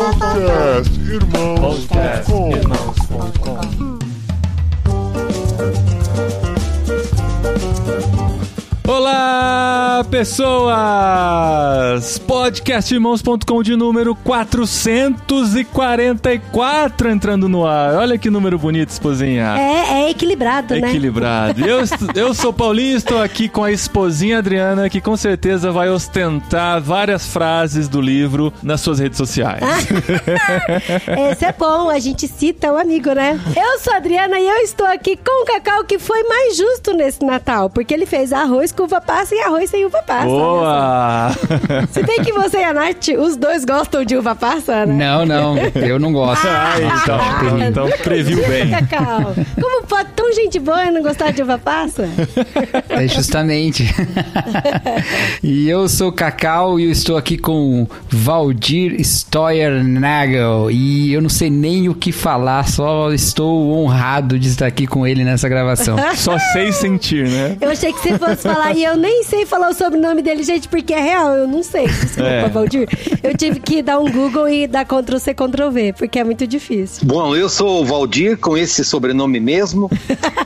Podcast Irmãos.com Olá, pessoas! Podcastirmãos.com de número 444 entrando no ar. Olha que número bonito, esposinha. É, é equilibrado, né? Equilibrado. Eu, eu sou Paulinho, estou aqui com a esposinha Adriana, que com certeza vai ostentar várias frases do livro nas suas redes sociais. Esse é bom, a gente cita o amigo, né? Eu sou a Adriana e eu estou aqui com o Cacau, que foi mais justo nesse Natal, porque ele fez arroz com uva passa e arroz sem uva passa. Olha Boa! Se bem que você e a Nath, os dois gostam de uva passa, né? Não, não, eu não gosto. Ah, então, então, então previu bem. Cacau, como pode tão gente boa e não gostar de uva passa? É justamente. e eu sou o Cacau e eu estou aqui com Valdir Steuernagel. E eu não sei nem o que falar, só estou honrado de estar aqui com ele nessa gravação. Só sei sentir, né? Eu achei que você fosse falar, e eu nem sei falar o sobrenome dele, gente, porque é real, eu não sei. Desculpa, É. Valdir. Eu tive que dar um Google e dar Ctrl-C, Ctrl-V, porque é muito difícil. Bom, eu sou o Valdir, com esse sobrenome mesmo,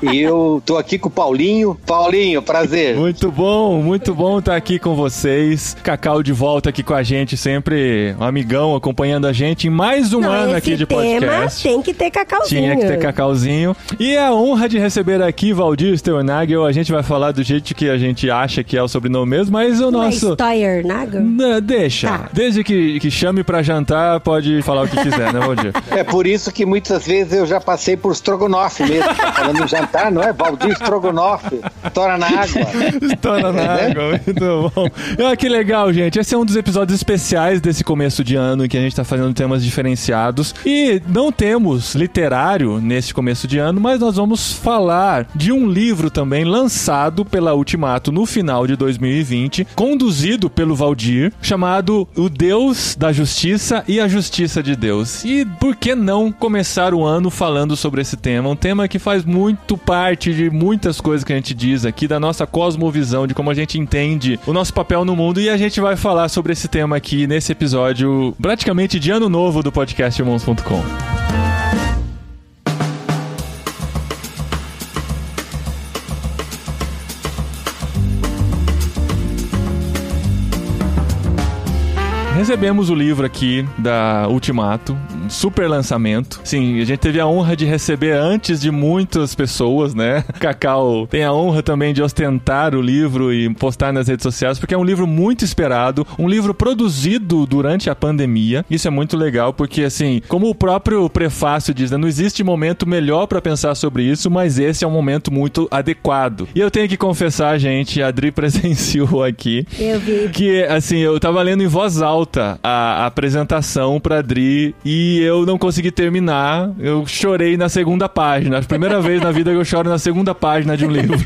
e eu tô aqui com o Paulinho. Paulinho, prazer. Muito bom, muito bom estar aqui com vocês. Cacau de volta aqui com a gente, sempre um amigão acompanhando a gente em mais um Não, ano esse aqui de tema podcast. tem que ter cacauzinho. Tinha que ter cacauzinho. E a honra de receber aqui Valdir Steuernagel. A gente vai falar do jeito que a gente acha que é o sobrenome mesmo, mas o nosso. Steuernagel? Não, deixa. Tá. Desde que, que chame pra jantar, pode falar o que quiser, né, Valdir? É por isso que muitas vezes eu já passei por Strogonoff mesmo. Tá falando em jantar, não é? Valdir Strogonoff, tora na água. Estoura na né? água, muito bom. Ah, que legal, gente. Esse é um dos episódios especiais desse começo de ano em que a gente tá fazendo temas diferenciados. E não temos literário nesse começo de ano, mas nós vamos falar de um livro também lançado pela Ultimato no final de 2020, conduzido pelo Valdir, chamado O Deus da Justiça e a Justiça de Deus. E por que não começar o ano falando sobre esse tema? Um tema que faz muito parte de muitas coisas que a gente diz aqui, da nossa cosmovisão, de como a gente entende o nosso papel no mundo. E a gente vai falar sobre esse tema aqui nesse episódio, praticamente de ano novo do podcast Irmãos.com. Recebemos o livro aqui da Ultimato, um super lançamento. Sim, a gente teve a honra de receber antes de muitas pessoas, né? Cacau tem a honra também de ostentar o livro e postar nas redes sociais, porque é um livro muito esperado, um livro produzido durante a pandemia. Isso é muito legal, porque assim, como o próprio prefácio diz, né, não existe momento melhor pra pensar sobre isso, mas esse é um momento muito adequado. E eu tenho que confessar, gente, a Adri presenciou aqui Eu vi. que, assim, eu tava lendo em voz alta a, apresentação pra Dri e eu não consegui terminar. Eu chorei na segunda página. A primeira vez na vida que eu choro na segunda página de um livro.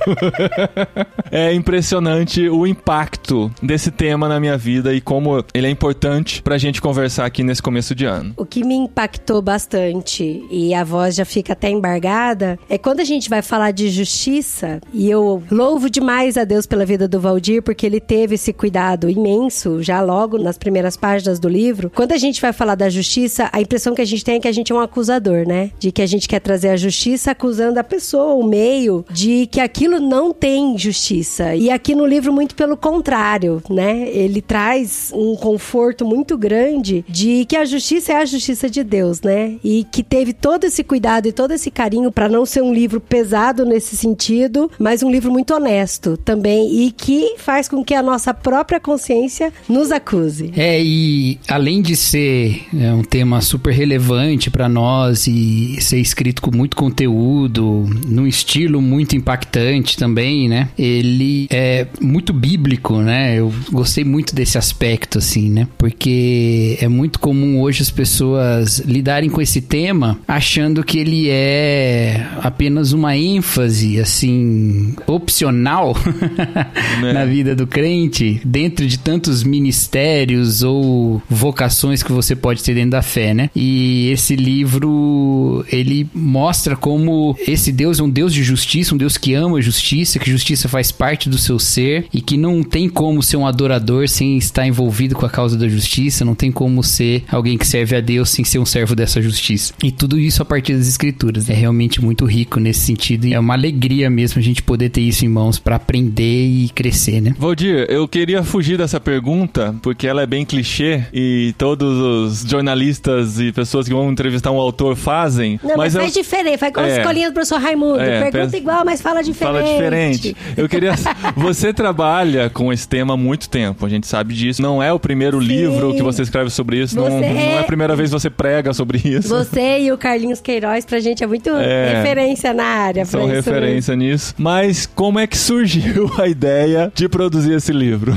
é impressionante o impacto desse tema na minha vida e como ele é importante pra gente conversar aqui nesse começo de ano. O que me impactou bastante, e a voz já fica até embargada, é quando a gente vai falar de justiça, e eu louvo demais a Deus pela vida do Valdir, porque ele teve esse cuidado imenso, já logo nas primeiras páginas do livro. Quando a gente vai falar da justiça, a impressão que a gente tem é que a gente é um acusador, né? De que a gente quer trazer a justiça acusando a pessoa, o meio, de que aquilo não tem justiça. E aqui no livro, muito pelo contrário, né? Ele traz um conforto muito grande de que a justiça é a justiça de Deus, né? E que teve todo esse cuidado e todo esse carinho para não ser um livro pesado nesse sentido, mas um livro muito honesto também e que faz com que a nossa própria consciência nos acuse. É, e além de ser é, um tema super relevante para nós e ser escrito com muito conteúdo, num estilo muito impactante também, né? Ele é muito bíblico, né? Eu gostei muito desse aspecto, assim, né? Porque é muito comum hoje as pessoas lidarem com esse tema achando que ele é apenas uma ênfase, assim, opcional Né? na vida do crente, dentro de tantos ministérios ou vocações que você pode ter dentro da fé, né? E esse livro, ele mostra como esse Deus é um Deus de justiça, um Deus que ama a justiça, que justiça faz parte do seu ser e que não tem como ser um adorador sem estar envolvido com a causa da justiça, não tem como ser alguém que serve a Deus sem ser um servo dessa justiça. E tudo isso a partir das escrituras. É realmente muito rico nesse sentido e é uma alegria mesmo a gente poder ter isso em mãos para aprender e crescer, né? Valdir, eu queria fugir dessa pergunta porque ela é bem clichê e todos os jornalistas e pessoas que vão entrevistar um autor fazem. Não, mas, eu- faz diferente, faz com É. as escolinhas do professor Raimundo. É, Pergunta igual, mas fala diferente. Fala diferente. Eu queria. Você trabalha com esse tema há muito tempo, a gente sabe disso. Não é o primeiro livro que você escreve sobre isso, não, Você não é é- a primeira vez que você prega sobre isso. Você e o Carlinhos Queiroz, pra gente, é muito É. referência na área. São isso referência nisso. Mas como é que surgiu a ideia de produzir esse livro?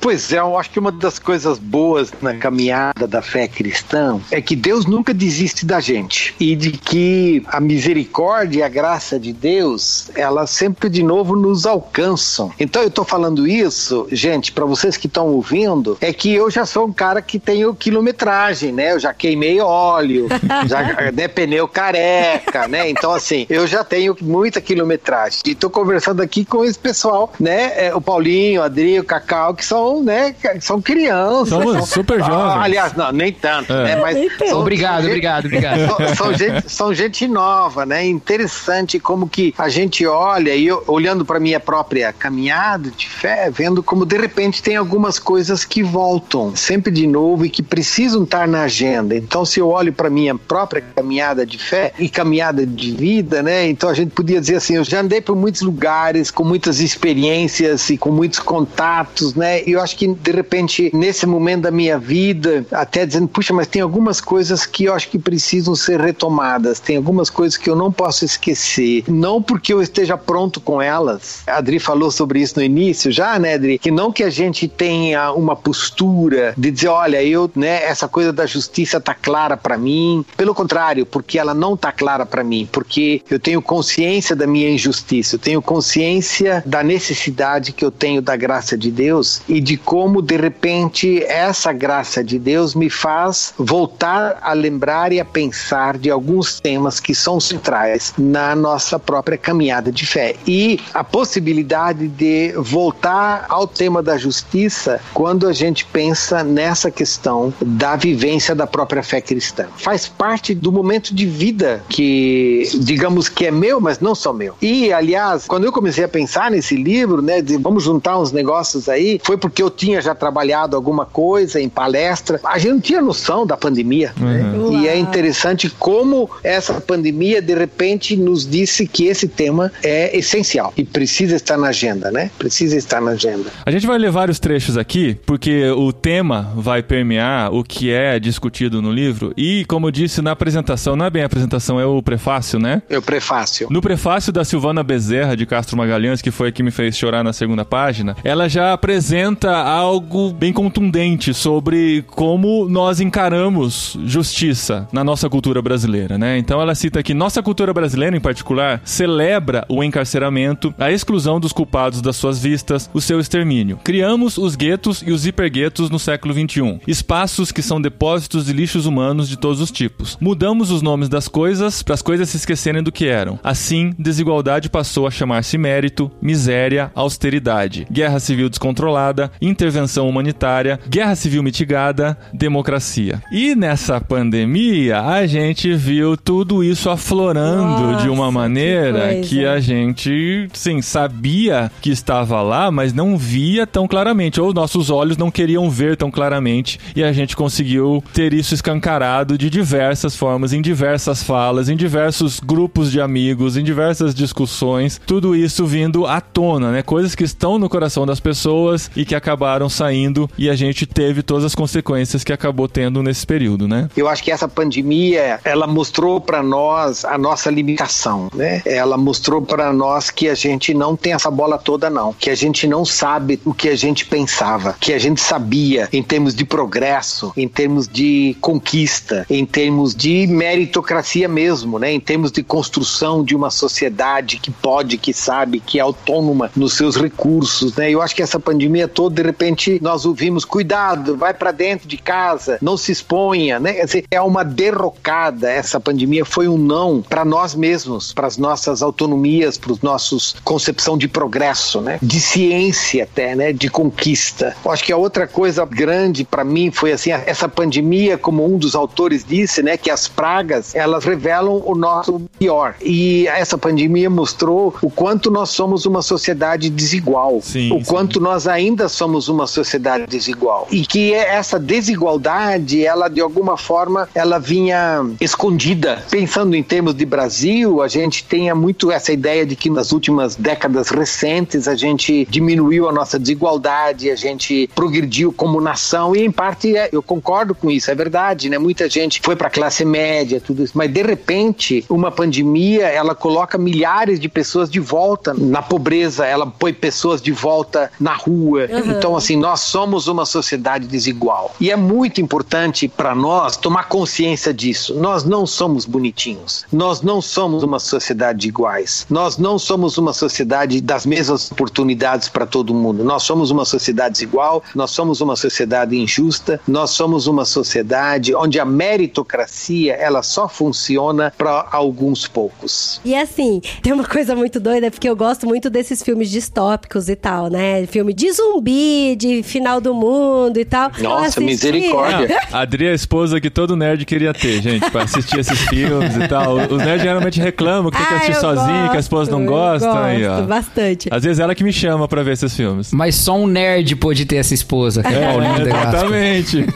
Pois é, eu acho que uma das coisas boas na caminhada da fé cristã é que Deus nunca desiste da gente e de que a misericórdia e a graça de Deus, elas sempre de novo nos alcançam. Então eu tô falando isso, gente, para vocês que estão ouvindo, é que eu já sou um cara que tenho quilometragem, né? Eu já queimei óleo, já né, pneu careca, né? Então assim, eu já tenho muita quilometragem. E tô conversando aqui com esse pessoal, né? É, o Paulinho, o Adri, o Cacau, que são, né? que São crianças. Somos são- super Ah, jovens. aliás, não, nem tanto, É. né? Mas Nem tanto. são- Obrigado, são obrigado, obrigado. são, são gente, são gente nova, né? Interessante como que a gente olha e eu, olhando para minha própria caminhada de fé, vendo como de repente tem algumas coisas que voltam sempre de novo e que precisam estar na agenda. Então, se eu olho para minha própria caminhada de fé e caminhada de vida, né? Então a gente podia dizer assim, eu já andei por muitos lugares, com muitas experiências e com muitos contatos, né? E eu acho que de repente nesse momento da minha vida, até dizendo, puxa, mas tem algumas coisas que eu acho que precisam ser retomadas, tem algumas coisas que eu não posso esquecer, não porque eu esteja pronto com elas. A Adri falou sobre isso no início já, né, Adri? Que não que a gente tenha uma postura de dizer, olha, eu, né, essa coisa da justiça tá clara para mim. Pelo contrário, porque ela não tá clara para mim, porque eu tenho consciência da minha injustiça, eu tenho consciência da necessidade que eu tenho da graça de Deus e de como de repente essa graça de Deus me faz voltar a lembrar e a pensar de alguns temas que são centrais na nossa própria caminhada de fé e a possibilidade de voltar ao tema da justiça quando a gente pensa nessa questão da vivência da própria fé cristã. Faz parte do momento de vida que, digamos que é meu, mas não só meu. E, aliás, quando eu comecei a pensar nesse livro, né, de vamos juntar uns negócios aí, foi porque eu tinha já trabalhado alguma coisa em palestra. A gente não tinha noção da pandemia. né? E é interessante como essa pandemia, de repente, nos disse que esse tema é essencial e precisa estar na agenda, né? Precisa estar na agenda. A gente vai ler vários trechos aqui, porque o tema vai permear o que é discutido no livro. E, como eu disse na apresentação, não é bem a apresentação, é o prefácio, né? É o prefácio. No prefácio da Silvana Bezerra de Castro Magalhães, que foi a que me fez chorar na segunda página, ela já apresenta algo bem contundente sobre como nós encaramos justiça na nossa cultura brasileira, né? Então ela cita que nossa cultura brasileira, em particular, celebra o encarceramento, a exclusão dos culpados das suas vistas, o seu extermínio. Criamos os guetos e os hiperguetos no século XXI, espaços que são depósitos de lixos humanos de todos os tipos. Mudamos os nomes das coisas para as coisas se esquecerem do que eram. Assim, desigualdade passou a chamar-se mérito, miséria, austeridade, guerra civil descontrolada, intervenção humanitária, guerra civil mitigada, democracia. E nessa pandemia, a gente viu tudo isso aflorando Nossa, de uma que maneira coisa. que a gente, sim, sabia que estava lá, mas não via tão claramente, ou nossos olhos não queriam ver tão claramente, e a gente conseguiu ter isso escancarado de diversas formas, em diversas falas, em diversos grupos de amigos, em diversas discussões, tudo isso vindo à tona, né? Coisas que estão no coração das pessoas e que acabaram saindo, e a gente teve todas as consequências que acabou tendo nesse período, né? Eu acho que essa pandemia, ela mostrou para nós a nossa limitação, né? Ela mostrou para nós que a gente não tem essa bola toda não, que a gente não sabe o que a gente pensava, que a gente sabia em termos de progresso, em termos de conquista, em termos de meritocracia mesmo, né? Em termos de construção de uma sociedade que pode, que sabe, que é autônoma nos seus recursos, né? Eu acho que essa pandemia toda, de repente, nós ouvimos cuidado cuidado, vai para dentro de casa, não se exponha, né? É uma derrocada. Essa pandemia foi um não para nós mesmos, para as nossas autonomias, para os nossos concepção de progresso, né? De ciência até, né? De conquista. Eu acho que a outra coisa grande para mim foi assim, essa pandemia, como um dos autores disse, né? Que as pragas, elas revelam o nosso pior. E essa pandemia mostrou o quanto nós somos uma sociedade desigual. Sim, o sim. quanto nós ainda somos uma sociedade desigual. E que essa desigualdade, ela de alguma forma, ela vinha escondida. Pensando em termos de Brasil, a gente tenha muito essa ideia de que nas últimas décadas recentes a gente diminuiu a nossa desigualdade, a gente progrediu como nação e em parte é- eu concordo com isso, é verdade, né? Muita gente foi para a classe média, tudo isso, mas de repente uma pandemia ela coloca milhares de pessoas de volta na pobreza, ela põe pessoas de volta na rua. Então assim nós somos uma sociedade desigual e é muito importante para nós tomar consciência disso. Nós não somos bonitinhos, nós não somos uma sociedade de iguais, nós não somos uma sociedade das mesmas oportunidades para todo mundo. Nós somos uma sociedade desigual, nós somos uma sociedade injusta, nós somos uma sociedade onde a meritocracia ela só funciona para alguns poucos. E assim, tem uma coisa muito doida, porque eu gosto muito desses filmes distópicos e tal, né? Filme de zumbi, de final do mundo e tal. Nossa, misericórdia. A Adri é a esposa que todo nerd queria ter, gente, pra assistir esses filmes e tal. Os nerds geralmente reclamam que tem que Ah, assistir eu sozinho, que a esposa não gosto, gosta. eu aí, gosto ó. bastante. Às vezes ela que me chama pra ver esses filmes. Mas só um nerd pôde ter essa esposa, que é, Paulinho Gaspar. exatamente.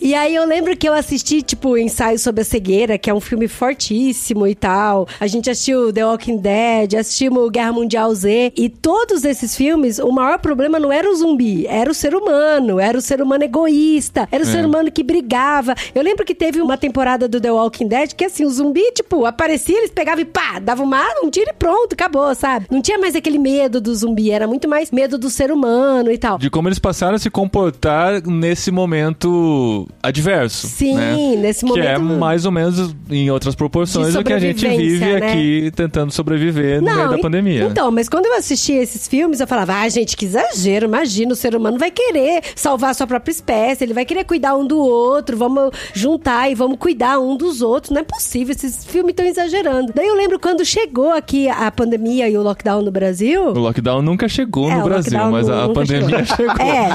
E aí eu lembro que eu assisti, tipo, Ensaio sobre a Cegueira, que é um filme fortíssimo e tal. A gente assistiu The Walking Dead, assistimos Guerra Mundial Z. E todos esses filmes, o maior problema não era o zumbi, era o ser humano. Era o ser humano egoísta, era o ser humano que brigava. Eu lembro que teve uma temporada do The Walking Dead que, assim, o zumbi, tipo, aparecia, eles pegavam e pá, dava uma, um tiro e pronto, acabou, sabe? Não tinha mais aquele medo do zumbi, era muito mais medo do ser humano e tal. De como eles passaram a se comportar nesse momento adverso. Sim, né? nesse Que é momento- mais ou menos em outras proporções do que a gente vive né? aqui tentando sobreviver no meio da pandemia. Então, mas quando eu assistia esses filmes, eu falava, ah, gente, que exagero, imagina, o ser humano vai querer salvar a sua própria espécie, ele vai querer cuidar um do outro, vamos juntar e vamos cuidar um dos outros. Não é possível, esses filmes estão exagerando. Daí eu lembro quando chegou aqui a pandemia e o lockdown no Brasil. O lockdown nunca chegou É, no Brasil, mas a pandemia chegou. É.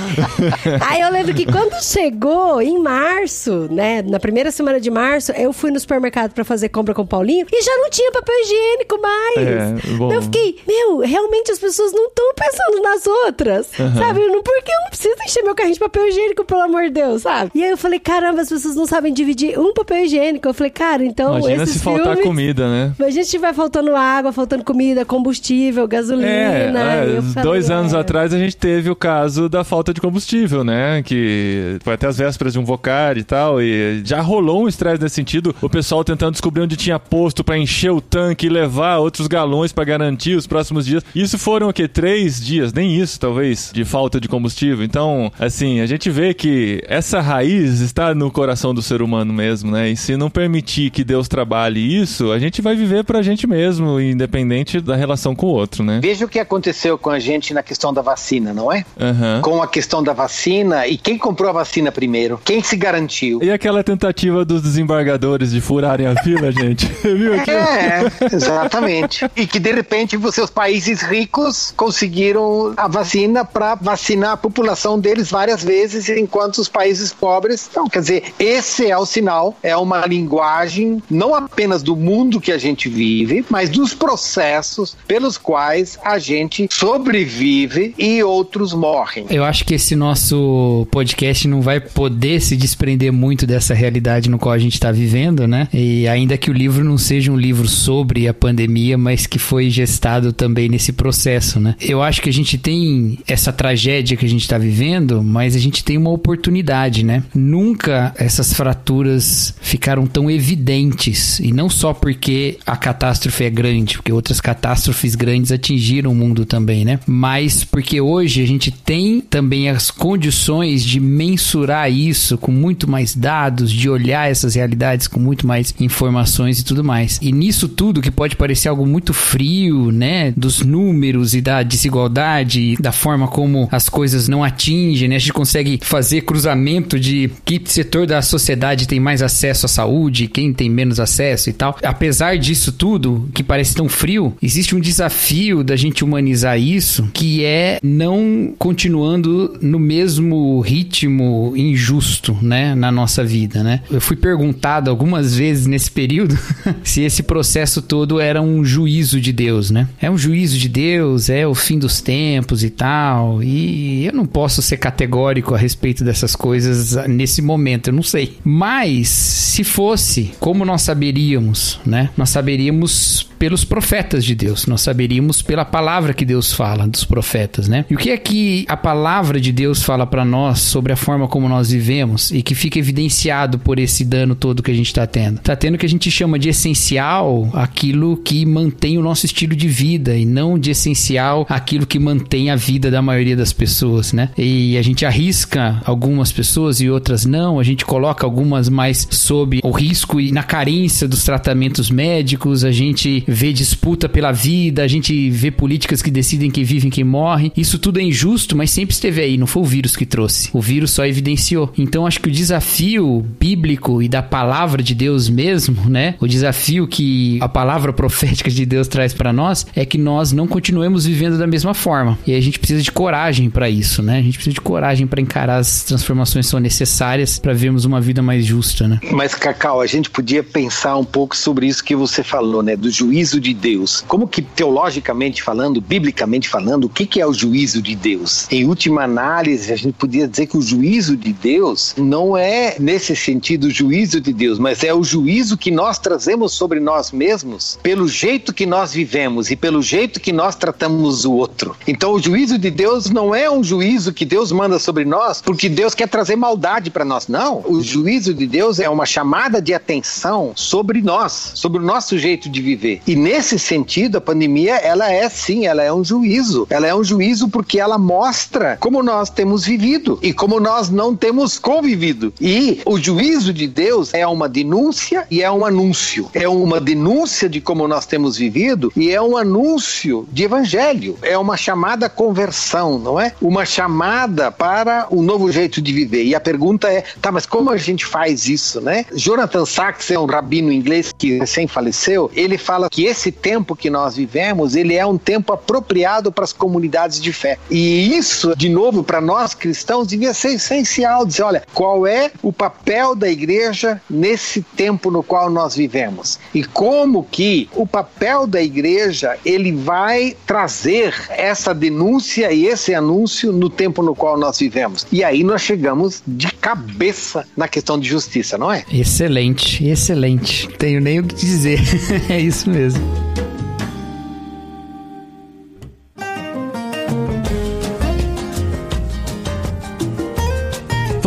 Aí eu lembro que quando chegou em março, né, na primeira semana de março, eu fui no supermercado pra fazer compra com o Paulinho e já não tinha papel higiênico mais. É, bom. Daí eu fiquei, meu, realmente as pessoas não estão pensando nas outras, sabe? Não, porque eu não preciso encher meu carrinho de papel higiênico, pelo amor de Deus, sabe? E aí eu falei, caramba, as pessoas não sabem dividir um papel higiênico. Eu falei, cara, então Imagina se faltar filmes... comida, né? Imagina se tiver faltando água, faltando comida, combustível, gasolina. É, é, falei, dois anos é. atrás a gente teve o caso da falta de combustível, né? Que foi até as vésperas de um Vocar e tal, e já rolou um estresse nesse sentido. O pessoal tentando descobrir onde tinha posto pra encher o tanque e levar outros galões pra garantir os próximos dias. Isso foram o quê? Três dias, nem isso talvez, de falta de combustível. Então, assim, a gente vê que essa raiz está no coração do ser humano mesmo, né? E se não permitir que Deus trabalhe isso, a gente vai viver pra gente mesmo, independente da relação com o outro, né? Veja o que aconteceu com a gente na questão da vacina, não é? Aham. Com a questão da vacina e quem comprou a vacina primeiro? Quem se garantiu? E aquela tentativa dos desembargadores de furarem a fila, gente? Viu? É, exatamente. E que de repente os seus países ricos conseguiram a vacina para vacinar a população deles várias vezes, enquanto os países pobres. Então, quer dizer, esse é o sinal, é uma linguagem não apenas do mundo que a gente vive, mas dos processos pelos quais a gente sobrevive e outros morrem. Eu acho que esse nosso podcast não vai poder se desprender muito dessa realidade no qual a gente está vivendo, né? E ainda que o livro não seja um livro sobre a pandemia, mas que foi gestado também nesse processo, né? Eu acho que a gente tem essa tragédia que a gente está vivendo, mas a gente tem uma oportunidade, né? Nunca essas fraturas ficaram tão evidentes e não só porque a catástrofe é grande, porque outras catástrofes grandes atingiram o mundo também, né? Mas porque hoje a gente tem também as condições de mensurar isso com muito mais dados, de olhar essas realidades com muito mais informações e tudo mais. E nisso tudo que pode parecer algo muito frio, né, dos números e da desigualdade, da forma como as coisas não não atinge, né? A gente consegue fazer cruzamento de que setor da sociedade tem mais acesso à saúde, quem tem menos acesso e tal. Apesar disso tudo, que parece tão frio, existe um desafio da gente humanizar isso, que é não continuando no mesmo ritmo injusto, né, na nossa vida, né? Eu fui perguntado algumas vezes nesse período se esse processo todo era um juízo de Deus, né? É um juízo de Deus, é o fim dos tempos e tal. E eu não posso ser categórico a respeito dessas coisas nesse momento, eu não sei. Mas se fosse, como nós saberíamos, né? Nós saberíamos pelos profetas de Deus. Nós saberíamos pela palavra que Deus fala dos profetas, né? E o que é que a palavra de Deus fala para nós sobre a forma como nós vivemos e que fica evidenciado por esse dano todo que a gente está tendo? Está tendo o que a gente chama de essencial aquilo que mantém o nosso estilo de vida e não de essencial aquilo que mantém a vida da maioria das pessoas, né? E a gente arrisca algumas pessoas e outras não, a gente coloca algumas mais sob o risco e na carência dos tratamentos médicos, a gente vê disputa pela vida, a gente vê políticas que decidem quem vive e quem morre. Isso tudo é injusto, mas sempre esteve aí, não foi o vírus que trouxe. O vírus só evidenciou. Então acho que o desafio bíblico e da palavra de Deus mesmo, né? O desafio que a palavra profética de Deus traz para nós é que nós não continuemos vivendo da mesma forma. E a gente precisa de coragem para isso, né? A gente precisa de coragem para encarar as transformações que são necessárias para vermos uma vida mais justa, né? Mas Cacau, a gente podia pensar um pouco sobre isso que você falou, né? Do juízo juízo de Deus. Como que teologicamente falando, biblicamente falando, o que, que é o juízo de Deus? Em última análise, a gente podia dizer que o juízo de Deus não é nesse sentido o juízo de Deus, mas é o juízo que nós trazemos sobre nós mesmos pelo jeito que nós vivemos e pelo jeito que nós tratamos o outro. Então, o juízo de Deus não é um juízo que Deus manda sobre nós porque Deus quer trazer maldade para nós. Não. O juízo de Deus é uma chamada de atenção sobre nós, sobre o nosso jeito de viver. E nesse sentido, a pandemia, ela é sim, ela é um juízo. Ela é um juízo porque ela mostra como nós temos vivido e como nós não temos convivido. E o juízo de Deus é uma denúncia e é um anúncio. É uma denúncia de como nós temos vivido e é um anúncio de evangelho. É uma chamada conversão, não é? Uma chamada para um novo jeito de viver. E a pergunta é, tá, mas como a gente faz isso, né? Jonathan Sachs é um rabino inglês que recém faleceu. Ele fala que esse tempo que nós vivemos, ele é um tempo apropriado para as comunidades de fé. E isso, de novo, para nós cristãos, devia ser essencial. Dizer, olha, qual é o papel da igreja nesse tempo no qual nós vivemos? E como que o papel da igreja, ele vai trazer essa denúncia e esse anúncio no tempo no qual nós vivemos. E aí nós chegamos de cabeça na questão de justiça, não é? Excelente, excelente. Tenho nem o que dizer. é isso mesmo mesmo.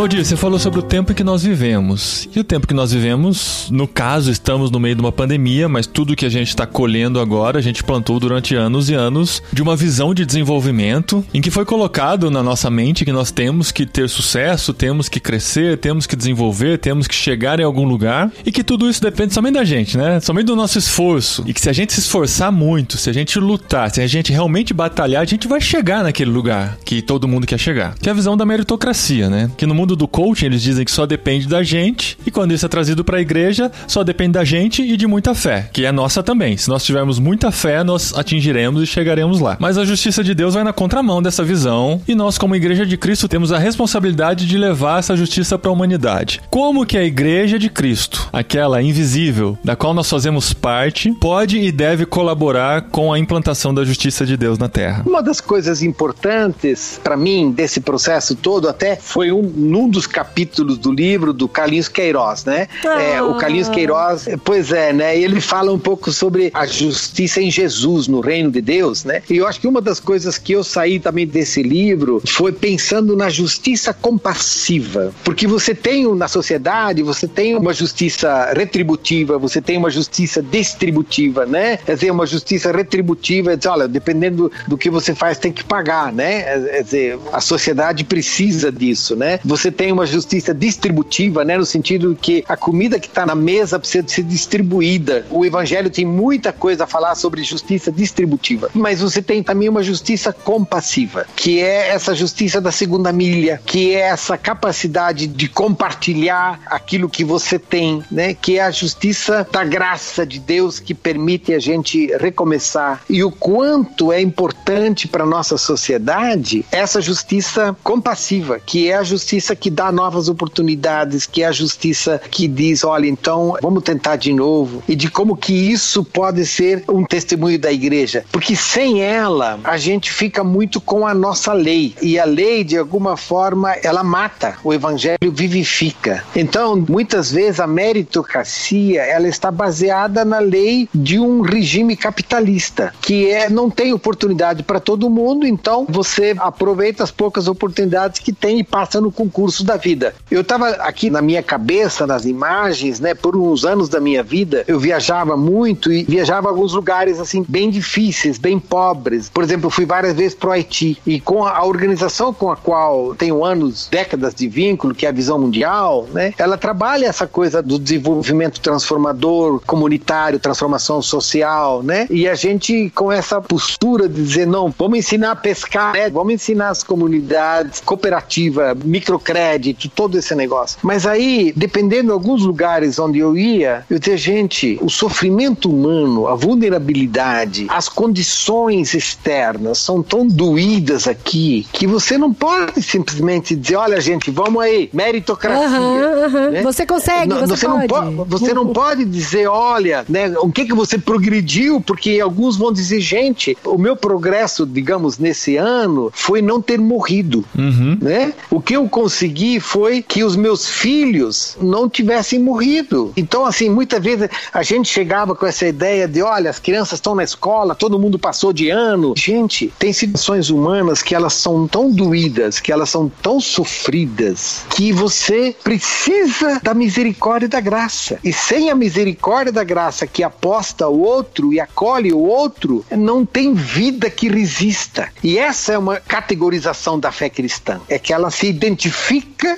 Valdir, você falou sobre o tempo em que nós vivemos. E o tempo que nós vivemos, no caso, estamos no meio de uma pandemia, mas tudo que a gente está colhendo agora, a gente plantou durante anos e anos de uma visão de desenvolvimento em que foi colocado na nossa mente que nós temos que ter sucesso, temos que crescer, temos que desenvolver, temos que chegar em algum lugar e que tudo isso depende somente da gente, né? Somente do nosso esforço. E que se a gente se esforçar muito, se a gente lutar, se a gente realmente batalhar, a gente vai chegar naquele lugar que todo mundo quer chegar. Que é a visão da meritocracia, né? Que no mundo mundo do coaching, eles dizem que só depende da gente, e quando isso é trazido para a igreja, só depende da gente e de muita fé, que é nossa também. Se nós tivermos muita fé, nós atingiremos e chegaremos lá. Mas a justiça de Deus vai na contramão dessa visão, e nós, como igreja de Cristo, temos a responsabilidade de levar essa justiça para a humanidade. Como que a igreja de Cristo, aquela invisível, da qual nós fazemos parte, pode e deve colaborar com a implantação da justiça de Deus na terra? Uma das coisas importantes para mim desse processo todo até foi um num dos capítulos do livro do Carlinhos Queiroz, né? Ah. É, o Carlinhos Queiroz, pois é, né? Ele fala um pouco sobre a justiça em Jesus, no reino de Deus, né? E eu acho que uma das coisas que eu saí também desse livro foi pensando na justiça compassiva, porque você tem na sociedade, você tem uma justiça retributiva, você tem uma justiça distributiva, né? Quer dizer, uma justiça retributiva, é dizer, olha, dependendo do que você faz, tem que pagar, né? Quer dizer, a sociedade precisa disso, né? Você você tem uma justiça distributiva, né, no sentido que a comida que está na mesa precisa ser distribuída. O evangelho tem muita coisa a falar sobre justiça distributiva, mas você tem também uma justiça compassiva, que é essa justiça da segunda milha, que é essa capacidade de compartilhar aquilo que você tem, né, que é a justiça da graça de Deus que permite a gente recomeçar. E o quanto é importante para nossa sociedade essa justiça compassiva, que é a justiça que dá novas oportunidades, que é a justiça que diz, olha, então vamos tentar de novo, e de como que isso pode ser um testemunho da igreja, porque sem ela a gente fica muito com a nossa lei, e a lei de alguma forma ela mata, o evangelho vivifica. Então, muitas vezes a meritocracia, ela está baseada na lei de um regime capitalista, que é não tem oportunidade para todo mundo, então você aproveita as poucas oportunidades que tem e passa no concurso da vida. Eu estava aqui na minha cabeça, nas imagens, né, por uns anos da minha vida, eu viajava muito e viajava a alguns lugares assim bem difíceis, bem pobres. Por exemplo, fui várias vezes para o Haiti e com a organização com a qual tenho anos, décadas de vínculo, que é a Visão Mundial, né, ela trabalha essa coisa do desenvolvimento transformador, comunitário, transformação social, né? E a gente com essa postura de dizer não, vamos ensinar a pescar, né? vamos ensinar as comunidades, cooperativa, microcrédito, todo esse negócio. Mas aí, dependendo de alguns lugares onde eu ia, eu dizia, gente, o sofrimento humano, a vulnerabilidade, as condições externas são tão doídas aqui que você não pode simplesmente dizer, olha gente, vamos aí, meritocracia. Aham, aham. né? Você consegue, Não, você, não pode. po- você não pode dizer, olha, né, o que que você progrediu, porque alguns vão dizer, gente, o meu progresso, digamos, nesse ano foi não ter morrido, Uhum. né? O que eu consegui foi que os meus filhos não tivessem morrido. Então, assim, muitas vezes a gente chegava com essa ideia de, olha, as crianças estão na escola, todo mundo passou de ano. Gente, tem situações humanas que elas são tão doídas, que elas são tão sofridas, que você precisa da misericórdia e da graça. E sem a misericórdia da graça que aposta o outro e acolhe o outro, não tem vida que resista. E essa é uma categorização da fé cristã. É que ela se identifica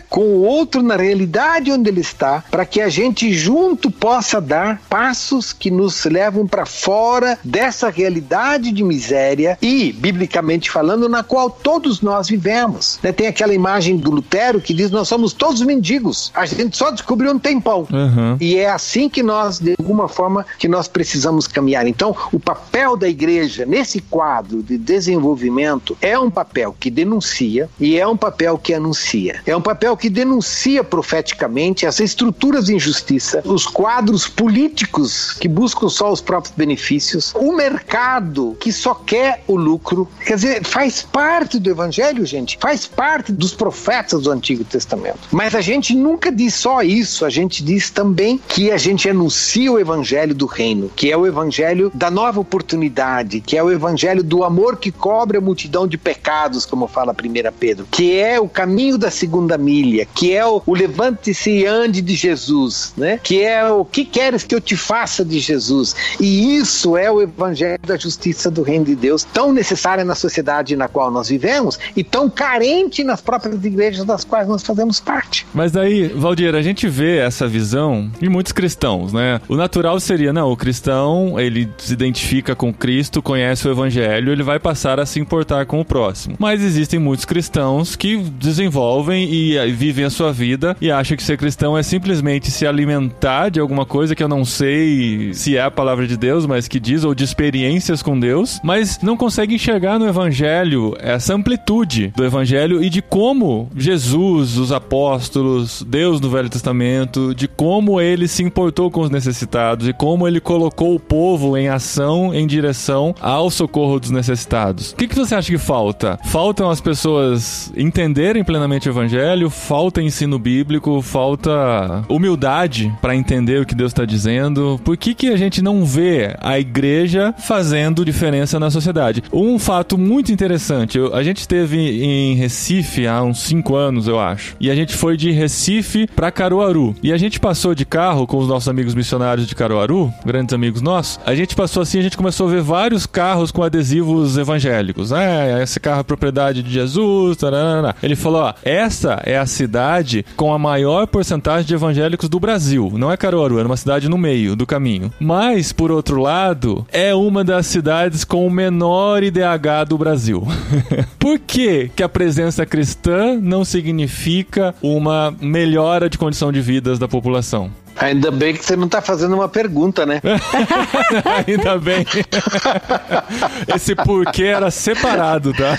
com o outro na realidade onde ele está, para que a gente junto possa dar passos que nos levam para fora dessa realidade de miséria e, biblicamente falando, na qual todos nós vivemos. Né, Tem aquela imagem do Lutero que diz: Nós somos todos mendigos. A gente só descobriu onde tem pão. Uhum. E é assim que nós, de alguma forma, que nós precisamos caminhar. Então, o papel da igreja nesse quadro de desenvolvimento é um papel que denuncia e é um papel que anuncia. É um papel que denuncia profeticamente as estruturas de injustiça, os quadros políticos que buscam só os próprios benefícios, o mercado que só quer o lucro. Quer dizer, faz parte do evangelho, gente, faz parte dos profetas do Antigo Testamento. Mas a gente nunca diz só isso, a gente diz também que a gente anuncia o evangelho do reino, que é o evangelho da nova oportunidade, que é o evangelho do amor que cobre a multidão de pecados, como fala 1 Pedro, que é o caminho da segunda milha, que é o, o levante-se e ande de Jesus, né? Que é o que queres que eu te faça de Jesus. E isso é o evangelho da justiça do reino de Deus, tão necessária na sociedade na qual nós vivemos e tão carente nas próprias igrejas das quais nós fazemos parte. Mas daí, Valdir, a gente vê essa visão em muitos cristãos, né? O natural seria, não, o cristão, ele se identifica com Cristo, conhece o evangelho, ele vai passar a se importar com o próximo. Mas existem muitos cristãos que desenvolvem e vivem a sua vida e acham que ser cristão é simplesmente se alimentar de alguma coisa que eu não sei se é a palavra de Deus, mas que diz, ou de experiências com Deus, mas não consegue enxergar no evangelho essa amplitude do evangelho e de como Jesus, os apóstolos, Deus no Velho Testamento, de como ele se importou com os necessitados e como ele colocou o povo em ação em direção ao socorro dos necessitados. O que, que você acha que falta? Faltam as pessoas entenderem plenamente o evangelho, falta ensino bíblico, falta humildade para entender o que Deus está dizendo. Por que, que a gente não vê a igreja fazendo diferença na sociedade? Um fato muito interessante, a gente esteve em Recife há uns 5 anos, eu acho, e a gente foi de Recife para Caruaru. E a gente passou de carro com os nossos amigos missionários de Caruaru, grandes amigos nossos. A gente passou assim, a gente começou a ver vários carros com adesivos evangélicos. É, esse carro é propriedade de Jesus. tararara. Ele falou: ó, essa é a cidade com a maior porcentagem de evangélicos do Brasil. Não é Caruaru, é uma cidade no meio do caminho. Mas, por outro lado, é uma das cidades com o menor IDH do Brasil. por que, que a presença cristã não significa uma melhora de condição de vidas da população? Ainda bem que você não está fazendo uma pergunta, né? Ainda bem. Esse porquê era separado, tá?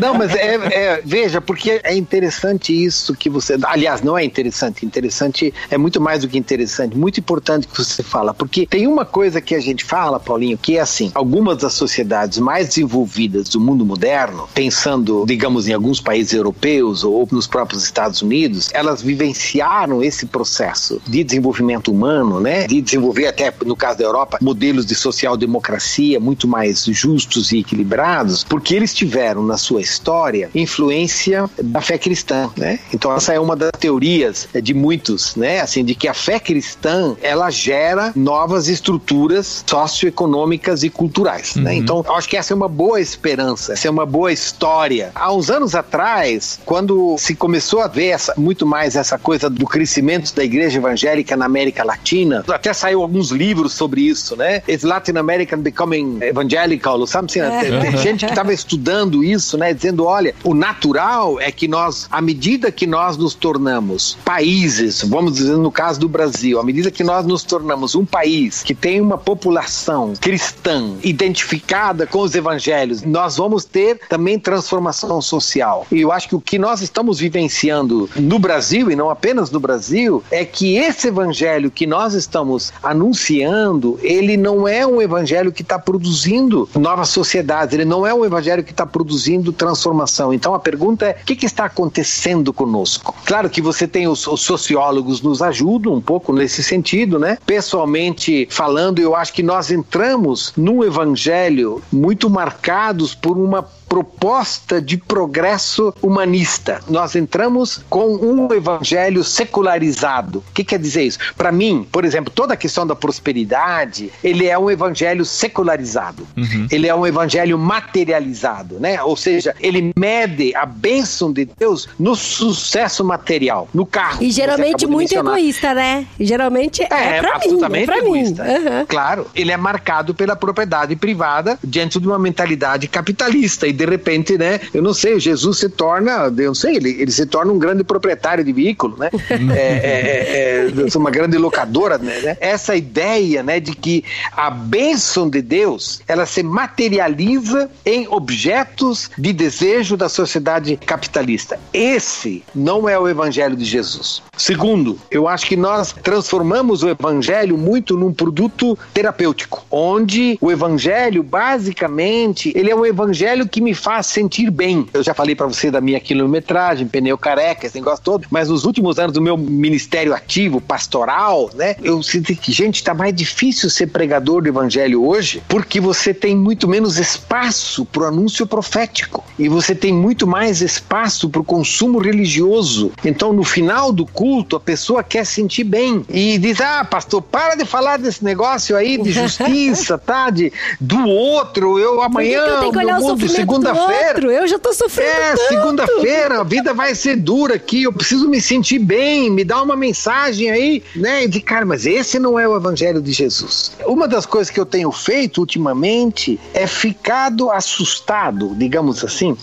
Não, mas é, é, veja, porque é interessante isso que você. Aliás, não é interessante. Interessante é muito mais do que interessante, muito importante que você fala. Porque tem uma coisa que a gente fala, Paulinho, que é assim: algumas das sociedades mais desenvolvidas do mundo moderno, pensando, digamos, em alguns países europeus ou nos próprios Estados Unidos, elas vivenciaram esse processo de desenvolvimento humano, né? De desenvolver até, no caso da Europa, modelos de social-democracia muito mais justos e equilibrados, porque eles tiveram na sua história influência da fé cristã, né? Então essa é uma das teorias de muitos, né? Assim, de que a fé cristã, ela gera novas estruturas socioeconômicas e culturais, né? uhum. né? Então, acho que essa é uma boa esperança, essa é uma boa história. Há uns anos atrás, quando se começou a ver essa, muito mais essa coisa do crescimento da igreja evangélica na América Latina, até saiu alguns livros sobre isso, né? Is Latin American becoming evangelical, sabe? Assim, é. tem gente que estava estudando isso, né? Dizendo, olha, o natural é que nós, à medida que nós nos tornamos países, vamos dizer no caso do Brasil, à medida que nós nos tornamos um país que tem uma população cristã identificada com os evangelhos, nós vamos ter também transformação social. E eu acho que o que nós estamos vivenciando no Brasil, e não apenas no Brasil, é que esse evangelho que nós estamos anunciando, ele não é um evangelho que está produzindo novas sociedades, ele não é um evangelho que está produzindo transformação. Então a pergunta é: o que, que, está acontecendo conosco? Claro que você tem os, os sociólogos nos ajudam um pouco nesse sentido, né? Pessoalmente falando, eu acho que nós entramos num evangelho muito marcados por uma proposta de progresso humanista. Nós entramos com um evangelho secularizado. O que quer dizer isso? Para mim, por exemplo, toda a questão da prosperidade, ele é um evangelho secularizado. Uhum. Ele é um evangelho materializado, né? Ou seja, ele mede a bênção de Deus no sucesso material, no carro. E geralmente muito egoísta, né? Geralmente é, é pra absolutamente mim, é pra egoísta. Mim. Uhum. Claro, ele é marcado pela propriedade privada diante de uma mentalidade capitalista e de repente, né? Eu não sei, Jesus se torna, eu não sei, ele, ele se torna um grande proprietário de veículo, né? é, é, é, é uma grande locadora, né? Essa ideia, né, de que a bênção de Deus, ela se materializa em objetos de desejo da sociedade capitalista. Esse não é o evangelho de Jesus. Segundo, eu acho que nós transformamos o evangelho muito num produto terapêutico, onde o evangelho, basicamente, ele é um evangelho que me faz sentir bem. Eu já falei para você da minha quilometragem, pneu careca, esse negócio todo, mas nos últimos anos do meu ministério ativo, pastoral, né, eu sinto que, gente, tá mais difícil ser pregador do evangelho hoje, porque você tem muito menos espaço pro anúncio profético e você tem muito mais espaço pro consumo religioso. Então, no final do culto, a pessoa quer sentir bem e diz: Ah, pastor, para de falar desse negócio aí de justiça, tá? De, do outro, eu amanhã. Que eu tenho que olhar o mundo, segunda-feira. Eu já tô sofrendo. É, segunda-feira, a vida vai ser dura aqui, eu preciso me sentir bem, me dá uma mensagem aí, né? De cara, mas esse não é o evangelho de Jesus. Uma das coisas que eu tenho feito ultimamente é ficado assustado, digamos assim,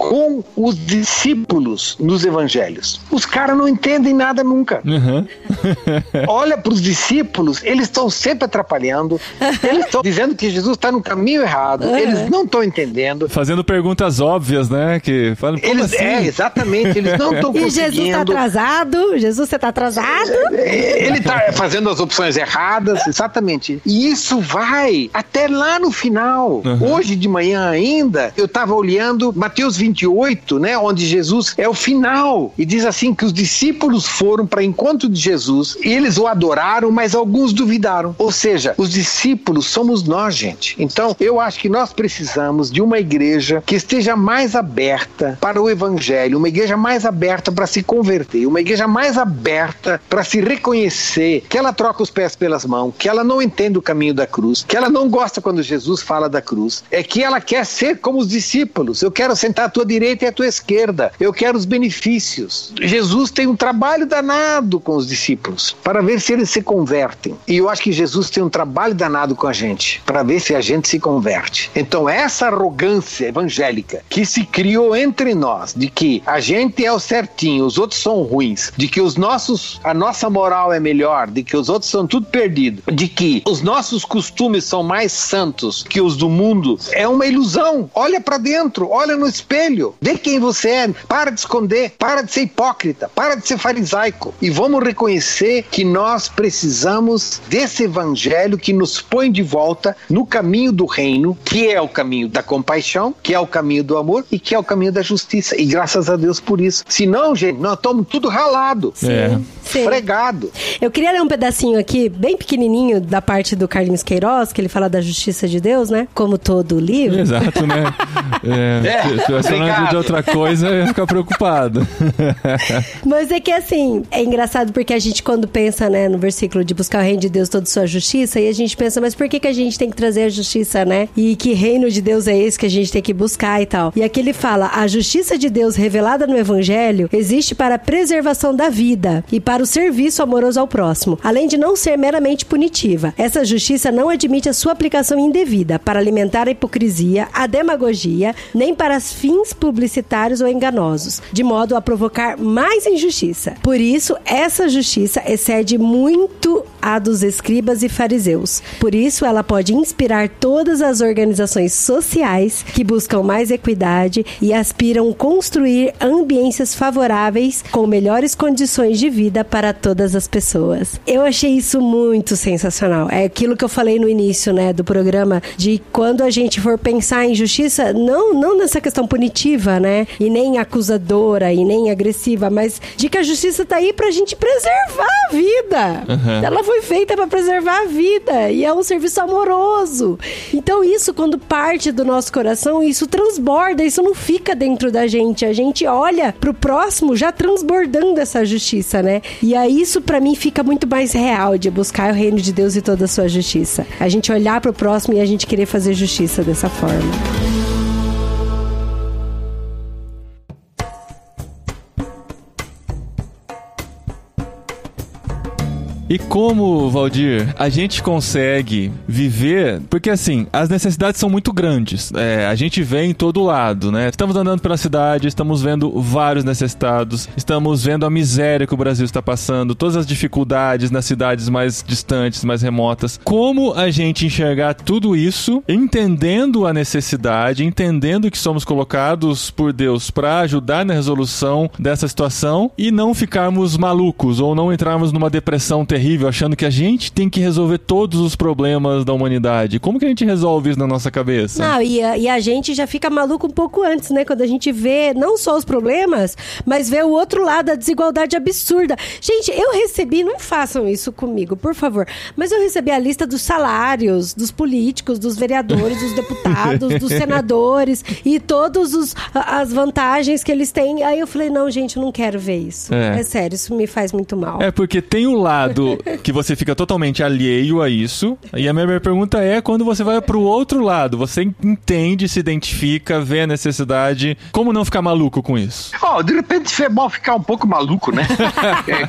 com os discípulos nos evangelhos. Os caras não entendem nada nunca. Uhum. Olha para os discípulos, eles estão sempre atrapalhando, eles estão dizendo que Jesus está no caminho errado, uhum. eles não estão entendendo. Fazendo perguntas óbvias, né? Que falam, eles, assim? É, exatamente, eles não estão conseguindo. E Jesus está atrasado, Jesus você está atrasado. Ele está fazendo as opções erradas, exatamente. E isso vai até lá no final. Uhum. Hoje de manhã ainda, eu estava olhando Mateus 20 28, né, onde Jesus é o final e diz assim que os discípulos foram para encontro de Jesus e eles o adoraram, mas alguns duvidaram. Ou seja, os discípulos somos nós, gente. Então, eu acho que nós precisamos de uma igreja que esteja mais aberta para o evangelho, uma igreja mais aberta para se converter, uma igreja mais aberta para se reconhecer que ela troca os pés pelas mãos, que ela não entende o caminho da cruz, que ela não gosta quando Jesus fala da cruz, é que ela quer ser como os discípulos. Eu quero sentar à tua tua direita e a tua esquerda. Eu quero os benefícios. Jesus tem um trabalho danado com os discípulos para ver se eles se convertem. E eu acho que Jesus tem um trabalho danado com a gente para ver se a gente se converte. Então, essa arrogância evangélica que se criou entre nós de que a gente é o certinho, os outros são ruins, de que os nossos a nossa moral é melhor, de que os outros são tudo perdido, de que os nossos costumes são mais santos que os do mundo, é uma ilusão. Olha para dentro, olha no espelho, vê quem você é, para de esconder, para de ser hipócrita, para de ser farisaico e vamos reconhecer que nós precisamos desse evangelho que nos põe de volta no caminho do reino, que é o caminho da compaixão, que é o caminho do amor e que é o caminho da justiça. E graças a Deus por isso. Senão, gente, nós estamos tudo ralado. É. Sim. Fregado. Eu queria ler um pedacinho aqui, bem pequenininho, da parte do Carlinhos Queiroz, que ele fala da justiça de Deus, né? Como todo livro. Exato, né? É, É, se tivesse falando obrigado. de outra coisa, eu ia ficar preocupado. Mas é que assim, é engraçado porque a gente, quando pensa, né, no versículo de buscar o reino de Deus, toda sua justiça, e a gente pensa, mas por que, que a gente tem que trazer a justiça, né? E que reino de Deus é esse que a gente tem que buscar e tal? E aqui ele fala: a justiça de Deus revelada no Evangelho existe para a preservação da vida e para o serviço amoroso ao próximo, além de não ser meramente punitiva. Essa justiça não admite a sua aplicação indevida para alimentar a hipocrisia, a demagogia, nem para fins publicitários ou enganosos, de modo a provocar mais injustiça. Por isso, essa justiça excede muito a dos escribas e fariseus. Por isso, ela pode inspirar todas as organizações sociais que buscam mais equidade e aspiram construir ambiências favoráveis com melhores condições de vida para todas as pessoas. Eu achei isso muito sensacional. É aquilo que eu falei no início, né, do programa, de quando a gente for pensar em justiça, não, não nessa questão punitiva, né, e nem acusadora e nem agressiva, mas de que a justiça tá aí pra gente preservar a vida. Uhum. Ela foi feita pra preservar a vida e é um serviço amoroso. Então isso quando parte do nosso coração, isso transborda, isso não fica dentro da gente. A gente olha pro próximo já transbordando essa justiça, né? E aí isso pra mim fica muito mais real de buscar o reino de Deus e toda a sua justiça. A gente olhar pro próximo e a gente querer fazer justiça dessa forma. E como, Valdir, a gente consegue viver? Porque assim, as necessidades são muito grandes. É, a gente vê em todo lado, né? Estamos andando pela cidade, estamos vendo vários necessitados, estamos vendo a miséria que o Brasil está passando, todas as dificuldades nas cidades mais distantes, mais remotas. Como a gente enxergar tudo isso, entendendo a necessidade, entendendo que somos colocados por Deus para ajudar na resolução dessa situação e não ficarmos malucos ou não entrarmos numa depressão terrível achando que a gente tem que resolver todos os problemas da humanidade. Como que a gente resolve isso na nossa cabeça? Não, e a, e a gente já fica maluco um pouco antes, né? Quando a gente vê não só os problemas, mas vê o outro lado, a desigualdade absurda. Gente, eu recebi, não façam isso comigo, por favor, mas eu recebi a lista dos salários dos políticos, dos vereadores, dos deputados, dos senadores e todas as vantagens que eles têm. Aí eu falei, não, gente, eu não quero ver isso. É. É, sério, isso me faz muito mal. É porque tem o lado que você fica totalmente alheio a isso. E a minha pergunta é quando você vai pro outro lado, você entende, se identifica, vê a necessidade, como não ficar maluco com isso? Ó, de repente é bom ficar um pouco maluco, né? É,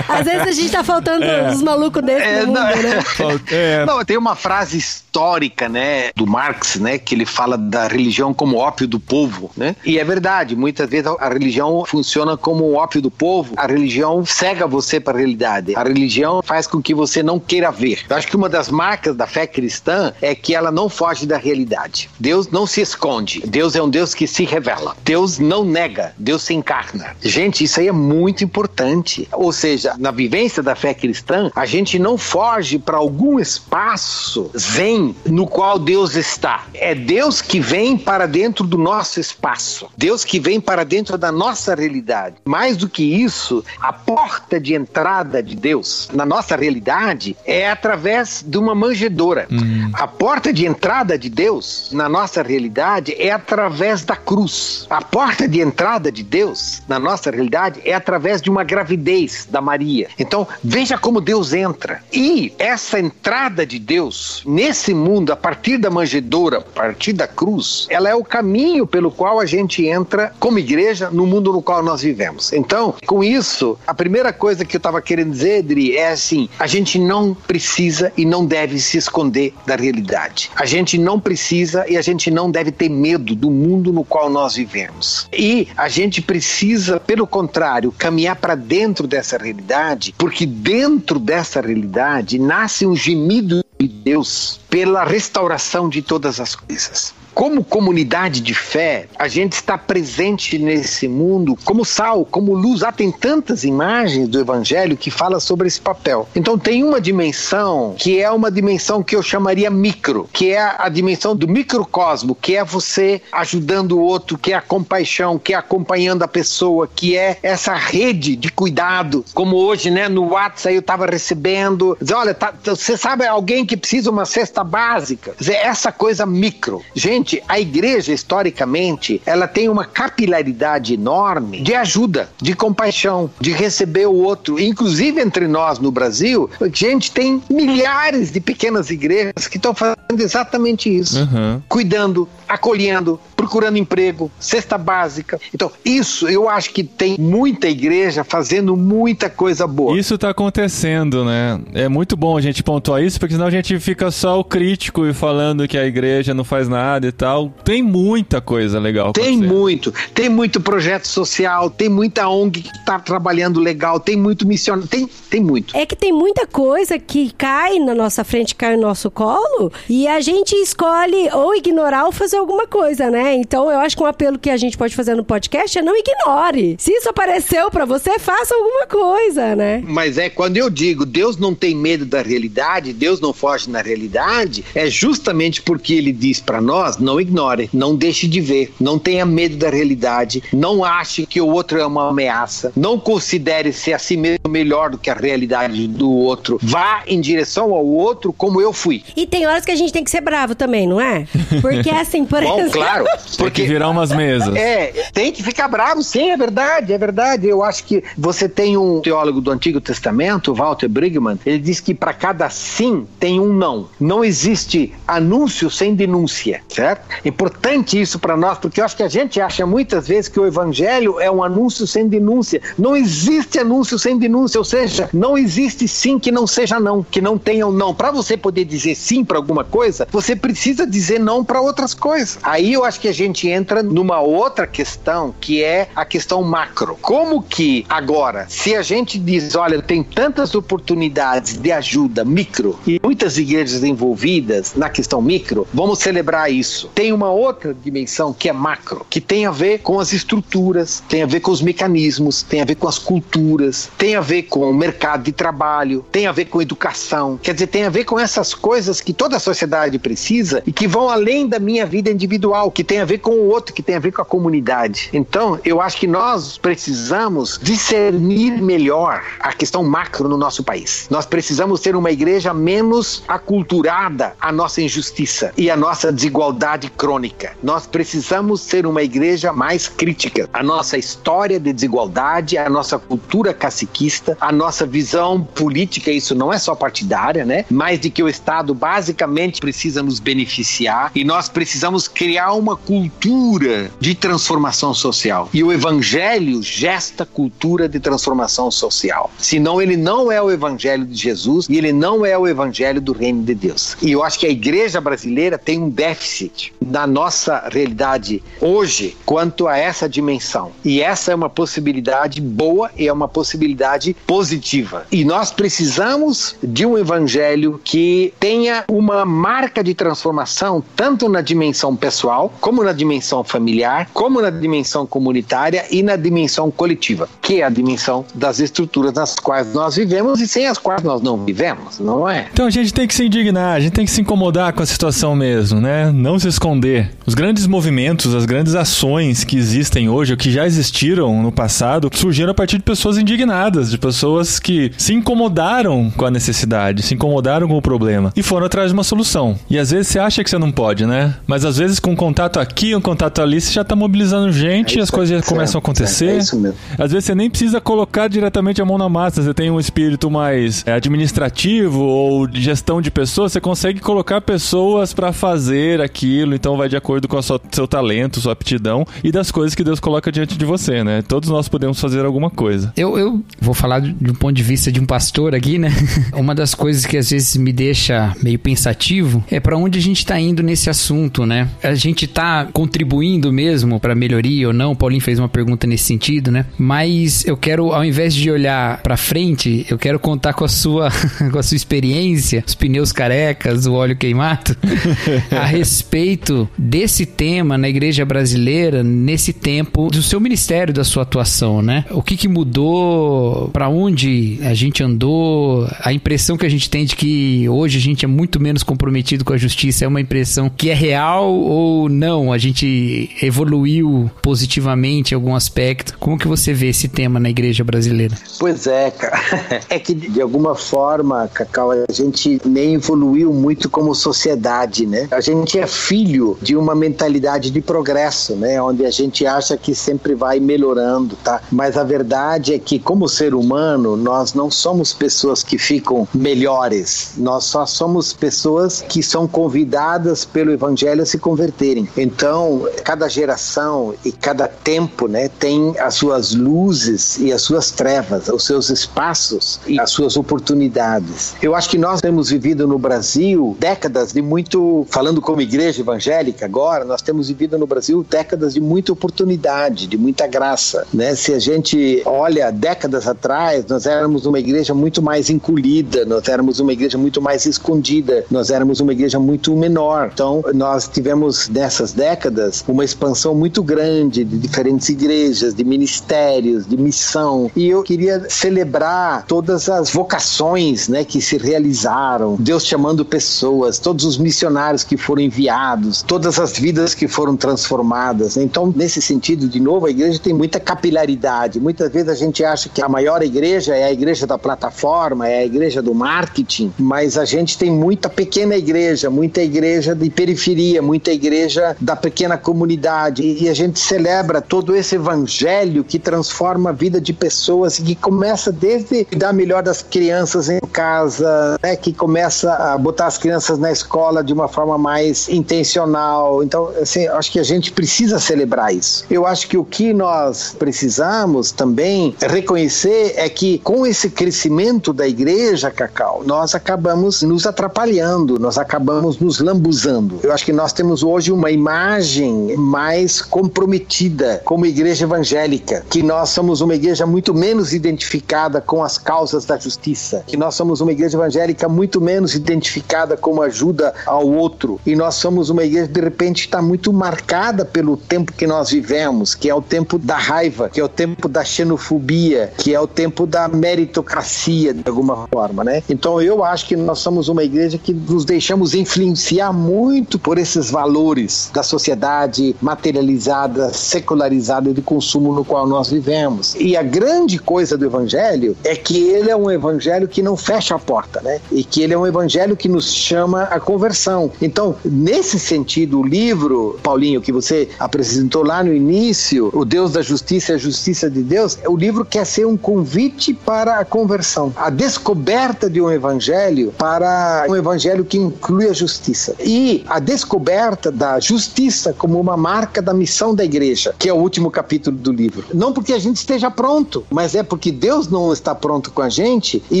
Às vezes a gente tá faltando uns malucos desses É, mundo, não, né? É, Não, tem uma frase histórica, né, do Marx, né, que ele fala da religião como ópio do povo, né? E é verdade, muitas vezes a religião funciona como o ópio do povo. A religião cega você para a realidade. A religião faz com que você não queira ver. Eu acho que uma das marcas da fé cristã é que ela não foge da realidade. Deus não se esconde. Deus é um Deus que se revela. Deus não nega. Deus se encarna. Gente, isso aí é muito importante. Ou seja, na vivência da fé cristã, a gente não foge para algum espaço zen no qual Deus está. É Deus que vem para dentro do nosso espaço. Deus que vem para dentro da nossa realidade. Mais do que isso, a porta de entrada de Deus na nossa realidade é através de uma manjedoura. A porta de entrada de Deus na nossa realidade é através da cruz. A porta de entrada de Deus na nossa realidade é através de uma gravidez da Maria. Então, veja como Deus entra. E essa entrada de Deus nesse esse mundo, a partir da manjedoura, a partir da cruz, ela é o caminho pelo qual a gente entra como igreja no mundo no qual nós vivemos. Então, com isso, a primeira coisa que eu estava querendo dizer, É assim: a gente não precisa e não deve se esconder da realidade. A gente não precisa e a gente não deve ter medo do mundo no qual nós vivemos. E a gente precisa, pelo contrário, caminhar para dentro dessa realidade, porque dentro dessa realidade nasce um gemido de Deus pela restauração de todas as coisas. Como comunidade de fé, a gente está presente nesse mundo como sal, como luz. Ah, tem tantas imagens do Evangelho que fala sobre esse papel. Então tem uma dimensão que é uma dimensão que eu chamaria micro, que é a dimensão do microcosmo, que é você ajudando o outro, que é a compaixão, que é acompanhando a pessoa, que é essa rede de cuidado. Como hoje, né, no WhatsApp eu estava recebendo, dizer, olha, tá, você sabe alguém que precisa uma cesta básica? Dizer, essa coisa micro. Gente, Gente, a igreja, historicamente, ela tem uma capilaridade enorme de ajuda, de compaixão, de receber o outro. Inclusive entre nós no Brasil, a gente tem milhares de pequenas igrejas que estão fazendo exatamente isso. Uhum. Cuidando, acolhendo, procurando emprego, cesta básica. Então, isso eu acho que tem muita igreja fazendo muita coisa boa. Isso está acontecendo, né? É muito bom a gente pontuar isso, porque senão a gente fica só o crítico e falando que a igreja não faz nada e tal. Tem muita coisa legal. Tem muito. Tem muito projeto social, tem muita ONG que está trabalhando legal, tem muito missionário, tem, tem muito. É que tem muita coisa que cai na nossa frente, cai no nosso colo, e a gente escolhe ou ignorar ou fazer alguma coisa, né? Então eu acho que um apelo que a gente pode fazer no podcast é não ignore. Se isso apareceu para você, faça alguma coisa, né? Mas é quando eu digo Deus não tem medo da realidade, Deus não foge na realidade, é justamente porque ele diz para nós não ignore, não deixe de ver, não tenha medo da realidade, não ache que o outro é uma ameaça, não considere ser a si mesmo melhor do que a realidade do outro. Vá em direção ao outro como eu fui. E tem horas que a gente tem que ser bravo também, não é? Porque assim, por Bom, claro. Porque virar umas mesas. É, tem que ficar bravo, sim, é verdade, é verdade. Eu acho que você tem um teólogo do Antigo Testamento, Walter Brigman, ele diz que para cada sim tem um não. Não existe anúncio sem denúncia, certo? Importante isso para nós, porque eu acho que a gente acha muitas vezes que o evangelho é um anúncio sem denúncia. Não existe anúncio sem denúncia, ou seja, não existe sim que não seja não, que não tenha um não. Para você poder dizer sim para alguma coisa, você precisa dizer não para outras coisas. Aí eu acho que a gente entra numa outra questão, que é a questão macro. Como que agora, se a gente diz, olha, tem tantas oportunidades de ajuda micro e muitas igrejas envolvidas na questão micro, vamos celebrar isso. Tem uma outra dimensão que é macro, que tem a ver com as estruturas, tem a ver com os mecanismos, tem a ver com as culturas, tem a ver com o mercado de trabalho, tem a ver com educação. Quer dizer, tem a ver com essas coisas que toda a sociedade precisa e que vão além da minha vida individual, que tem a ver com o outro, que tem a ver com a comunidade. Então, eu acho que nós precisamos discernir melhor a questão macro no nosso país. Nós precisamos ter uma igreja menos aculturada à nossa injustiça e à nossa desigualdade crônica. Nós precisamos ser uma igreja mais crítica. A nossa história de desigualdade, a nossa cultura caciquista, a nossa visão política, isso não é só partidária, né? Mas de que o Estado basicamente precisa nos beneficiar e nós precisamos criar uma cultura de transformação social. E o evangelho gesta cultura de transformação social. Senão ele não é o evangelho de Jesus e ele não é o evangelho do reino de Deus. E eu acho que a igreja brasileira tem um déficit na nossa realidade hoje quanto a essa dimensão. E essa é uma possibilidade boa e é uma possibilidade positiva. E nós precisamos de um evangelho que tenha uma marca de transformação tanto na dimensão pessoal, como na dimensão familiar, como na dimensão comunitária e na dimensão coletiva, que é a dimensão das estruturas nas quais nós vivemos e sem as quais nós não vivemos, não é? Então a gente tem que se indignar, a gente tem que se incomodar com a situação mesmo, né? Não se esconder. Os grandes movimentos, as grandes ações que existem hoje, ou que já existiram no passado, surgiram a partir de pessoas indignadas, de pessoas que se incomodaram com a necessidade, se incomodaram com o problema e foram atrás de uma solução. E às vezes você acha que você não pode, né? Mas às vezes com um contato aqui, um contato ali, você já tá mobilizando gente É e as coisas já começam a acontecer. é isso mesmo. Às vezes você nem precisa colocar diretamente a mão na massa, você tem um espírito mais é, administrativo ou de gestão de pessoas, você consegue colocar pessoas pra fazer aquilo, então vai de acordo com o seu talento, sua aptidão e das coisas que Deus coloca diante de você, né? Todos nós podemos fazer alguma coisa. Eu, eu vou falar de um ponto de vista de um pastor aqui, né? Uma das coisas que às vezes me deixa meio pensativo é para onde a gente tá indo nesse assunto, né? A gente tá contribuindo mesmo para melhoria ou não? O Paulinho fez uma pergunta nesse sentido, né? Mas eu quero, ao invés de olhar para frente, eu quero contar com a sua, com a sua experiência, os pneus carecas, o óleo queimado, a respeito desse tema na igreja brasileira nesse tempo do seu ministério, da sua atuação, né? O que, que mudou, para onde a gente andou, a impressão que a gente tem de que hoje a gente é muito menos comprometido com a justiça é uma impressão que é real ou não? A gente evoluiu positivamente em algum aspecto? Como que você vê esse tema na igreja brasileira? Pois é, cara. É que de alguma forma, Cacau, a gente nem evoluiu muito como sociedade, né? A gente é filho de uma mentalidade de progresso, né? Onde a gente acha que sempre vai melhorando, tá? Mas a verdade é que, como ser humano, nós não somos pessoas que ficam melhores. Nós só somos pessoas que são convidadas pelo Evangelho a se converterem. Então, cada geração e cada tempo, né, tem as suas luzes e as suas trevas, os seus espaços e as suas oportunidades. Eu acho que nós temos vivido no Brasil décadas de muito, falando como igreja evangélica agora, nós temos vivido no Brasil décadas de muita oportunidade, de muita graça, né? Se a gente olha décadas atrás, nós éramos uma igreja muito mais encolhida, nós éramos uma igreja muito mais escondida, nós éramos uma igreja muito menor. Então, nós tivemos nessas décadas uma expansão muito grande de diferentes igrejas, de ministérios, de missão. E eu queria celebrar todas as vocações, né, que se realizaram, Deus chamando pessoas, todos os missionários que foram enviados, todas as vidas que foram transformadas. Então, nesse sentido, de novo, a igreja tem muita capilaridade. Muitas vezes a gente acha que a maior igreja é a igreja da plataforma, é a igreja do marketing, mas a gente tem muita pequena igreja, muita igreja de periferia, muita igreja da pequena comunidade. E a gente celebra todo esse evangelho que transforma a vida de pessoas e que começa desde dar melhor das crianças em casa, né, que começa a botar as crianças na escola de uma forma mais intencional. Então, assim, acho que a gente precisa celebrar isso. Eu acho que o que nós precisamos também reconhecer é que com esse crescimento da igreja, Cacau, nós acabamos nos atrapalhando, nós acabamos nos lambuzando. Eu acho que nós temos hoje uma imagem mais comprometida como igreja evangélica, que nós somos uma igreja muito menos identificada com as causas da justiça, que nós somos uma igreja evangélica muito menos identificada como ajuda ao outro, e nós somos uma igreja de repente está muito marcada pelo tempo que nós vivemos, que é o tempo da raiva, que é o tempo da xenofobia, que é o tempo da meritocracia de alguma forma, né? Então eu acho que nós somos uma igreja que nos deixamos influenciar muito por esses valores da sociedade materializada, secularizada de consumo no qual nós vivemos. E a grande coisa do evangelho é que ele é um evangelho que não fecha a porta, né? E que ele é um evangelho que nos chama à conversão. Então, nesse sentido, o livro, Paulinho, que você apresentou lá no início, O Deus da Justiça e a Justiça de Deus, o livro quer ser um convite para a conversão, a descoberta de um evangelho para um evangelho que inclui a justiça. E a descoberta da justiça como uma marca da missão da igreja, que é o último capítulo do livro. Não porque a gente esteja pronto, mas é porque Deus não está pronto com a gente e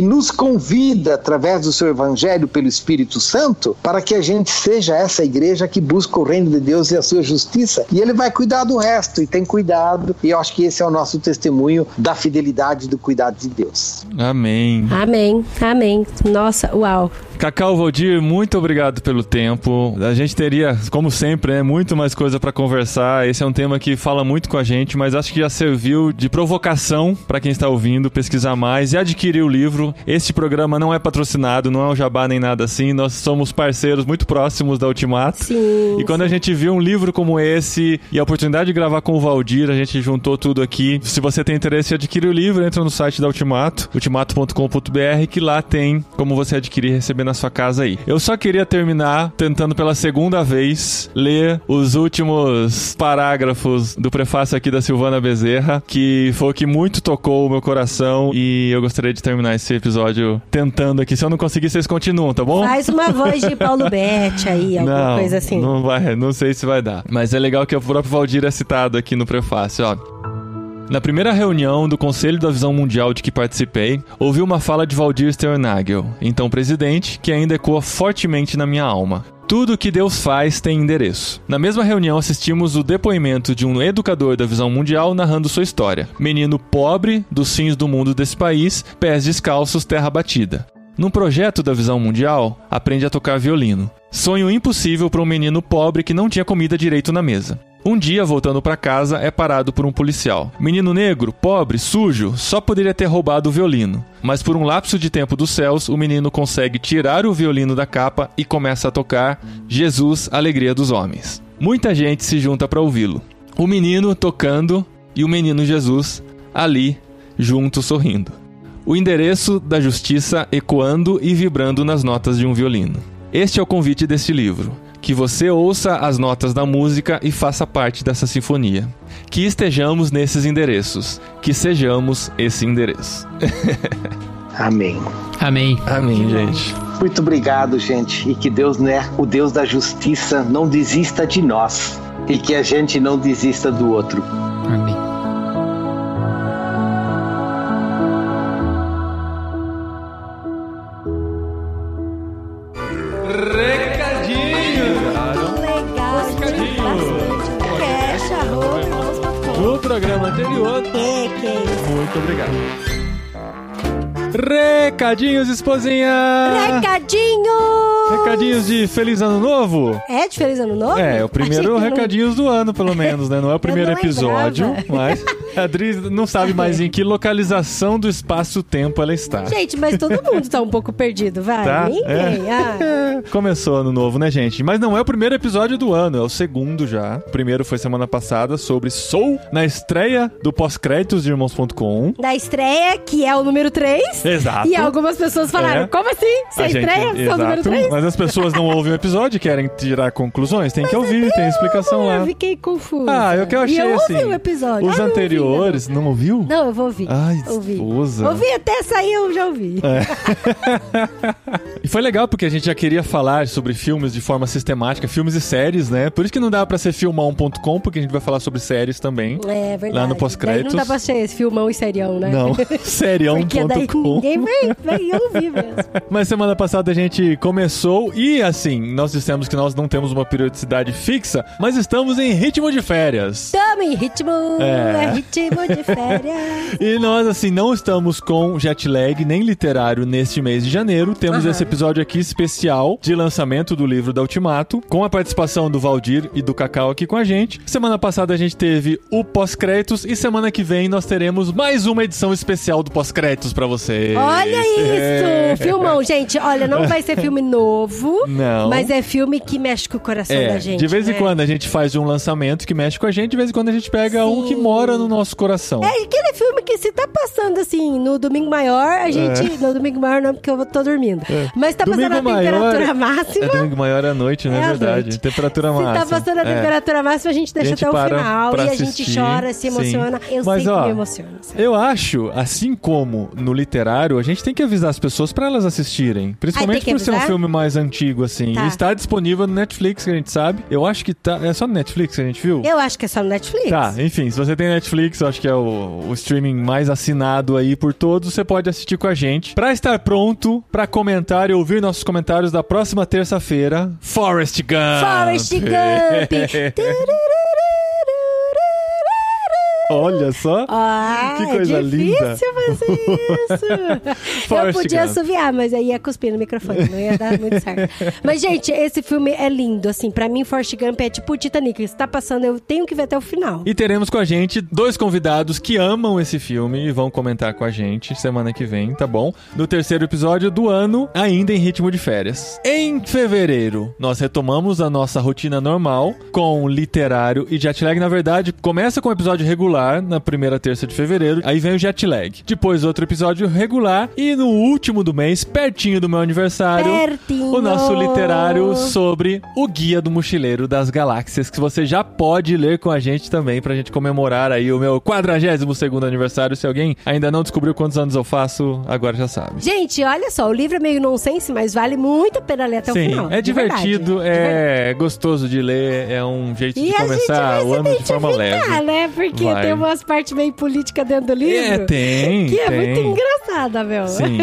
nos convida através do seu evangelho pelo Espírito Santo para que a gente seja essa igreja que busca o reino de Deus e a sua justiça. E ele vai cuidar do resto e tem cuidado. E eu acho que esse é o nosso testemunho da fidelidade e do cuidado de Deus. Amém. Amém, amém. Nossa, uau. Cacau Valdir, muito obrigado pelo tempo. A gente teria, como sempre, né, muito mais coisa para conversar. Esse é um tema que fala muito com a gente, mas acho que já serviu de provocação para quem está ouvindo pesquisar mais e adquirir o livro. Este programa não é patrocinado, não é um jabá nem nada assim. Nós somos parceiros muito próximos da Ultimato. Sim. E quando a gente viu um livro como esse e a oportunidade de gravar com o Valdir, a gente juntou tudo aqui. Se você tem interesse em adquirir o livro, entra no site da Ultimato, ultimato.com.br, que lá tem como você adquirir e receber na sua casa aí. Eu só queria terminar tentando pela segunda vez vez, ler os últimos parágrafos do prefácio aqui da Silvana Bezerra, que foi o que muito tocou o meu coração e eu gostaria de terminar esse episódio tentando aqui. Se eu não conseguir, vocês continuam, tá bom? Faz uma voz de Paulo Betti aí, alguma não, coisa assim. Não vai, não sei se vai dar. Mas é legal que o próprio Valdir é citado aqui no prefácio, ó. Na primeira reunião do Conselho da Visão Mundial de que participei, ouvi uma fala de Valdir Sternagel, então presidente, que ainda ecoa fortemente na minha alma. Tudo que Deus faz tem endereço. Na mesma reunião, assistimos o depoimento de um educador da visão mundial narrando sua história. Menino pobre, dos fins do mundo desse país, pés descalços, terra batida. Num projeto da visão mundial, aprende a tocar violino. Sonho impossível para um menino pobre que não tinha comida direito na mesa. Um dia, voltando para casa, é parado por um policial. Menino negro, pobre, sujo, só poderia ter roubado o violino. Mas por um lapso de tempo dos céus, o menino consegue tirar o violino da capa e começa a tocar Jesus, Alegria dos Homens. Muita gente se junta para ouvi-lo. O menino tocando e o menino Jesus ali, juntos sorrindo. O endereço da justiça ecoando e vibrando nas notas de um violino. Este é o convite deste livro que você ouça as notas da música e faça parte dessa sinfonia. Que estejamos nesses endereços, que sejamos esse endereço. Amém. Amém. Amém, gente. Muito obrigado, gente. E que Deus, né, o Deus da justiça, não desista de nós. E que a gente não desista do outro. Amém. Recadinhos, esposinha! Recadinho! Recadinhos de Feliz Ano Novo? É de Feliz Ano Novo? É, o primeiro que não- recadinhos do ano, pelo menos, né? Não é o primeiro episódio, lembrava. mas a Adri não sabe mais em que localização do espaço-tempo ela está. Gente, mas todo mundo tá um pouco perdido, vai. Tá? Ninguém. Ah. Começou ano novo, né, gente? Mas não é o primeiro episódio do ano, é o segundo já. O primeiro foi semana passada sobre Soul, na estreia do pós-créditos de Irmãos.com. Da estreia, que é o número 3. Exato. E algumas pessoas falaram, É. como assim? Você A gente- estreia? Você é o número exato, 3? Mas as pessoas não ouvem o episódio e querem tirar conclusões. Tem que ouvir, tem explicação lá. Eu fiquei confusa. Ah, eu que eu achei e eu assim. ouvi o episódio. Os Ah, ouvi, anteriores, não ouviu? Não, eu vou ouvir. Ai, ouvi. esposa. Ouvi até sair, eu já ouvi. E foi legal porque a gente já queria falar sobre filmes de forma sistemática, filmes e séries, né? Por isso que não dá pra ser filmão.com, porque a gente vai falar sobre séries também. É verdade. Lá no pós-créditos. Não dá pra ser esse filmão e serião, né? Não, serião.com. ninguém vai, vai ouvir mesmo. Mas semana passada a gente começou e assim, nós dissemos que nós não temos uma periodicidade fixa, mas estamos em ritmo de férias. Tamo em ritmo, É. é, ritmo de férias. E nós, assim, não estamos com jet lag nem literário neste mês de janeiro. Temos Aham. esse episódio aqui especial de lançamento do livro da Ultimato, com a participação do Valdir e do Cacau aqui com a gente. Semana passada a gente teve o pós-créditos e semana que vem nós teremos mais uma edição especial do pós-créditos pra vocês. Olha É. isso! Filmão, gente. Olha, não vai ser filme novo, Não. mas é filme que mexe com o coração É, da gente. de vez em né? quando a gente faz um lançamento que mexe com a gente, de vez em quando a gente pega um que Sim. mora no nosso coração. É aquele filme que se tá passando assim no domingo maior, a gente. No domingo maior não, porque eu tô dormindo. Mas tá passando a É. Domingo temperatura máxima. É domingo maior à noite, não é, É verdade? Temperatura Se máxima. tá passando a É. temperatura máxima, a gente deixa A gente até o final. E a assistir, gente chora, se sim. emociona. Eu Mas, sempre ó, me emociono. sabe? Eu acho, assim como no literário, a gente tem que avisar as pessoas pra elas assistirem. Principalmente Ah, tem que por ser um filme mais antigo, assim. Tá. Está disponível no Netflix, que a gente sabe. Eu acho que tá. É só no Netflix que a gente viu? Eu acho que é só no Netflix. Tá, enfim, se você tem Netflix, eu acho que é o, o streaming mais assinado aí por todos, você pode assistir com a gente. Pra estar pronto pra comentar e ouvir nossos comentários da próxima terça-feira, Forrest Gump. Forrest Gump. Olha só. Ah, Que coisa é linda. difícil fazer isso. eu podia Gump. assoviar, mas aí ia cuspir no microfone, não ia dar muito certo. Mas, gente, esse filme é lindo, assim. Pra mim, Forrest Gump é tipo o Titanic. Se tá passando, eu tenho que ver até o final. E teremos com a gente dois convidados que amam esse filme e vão comentar com a gente semana que vem, tá bom? No terceiro episódio do ano, ainda em ritmo de férias. Em fevereiro, nós retomamos a nossa rotina normal com literário e jetlag. Na verdade, começa com o episódio regular regular na primeira terça de fevereiro. Aí vem o jet lag. Depois outro episódio regular. E no último do mês, pertinho do meu aniversário, Pertinho. o nosso literário sobre o Guia do Mochileiro das Galáxias, que você já pode ler com a gente também, pra gente comemorar aí o meu 42 segundo aniversário. Se alguém ainda não descobriu quantos anos eu faço, agora já sabe. Gente, olha só, o livro é meio nonsense, mas vale muito a pena ler até o Sim, final. é divertido, verdade. é gostoso de ler, é um jeito E de começar o ano de forma leve. né? Porque Vai. Tem umas partes meio políticas dentro do livro. É, tem, Que é tem. muito engraçada, meu. Sim.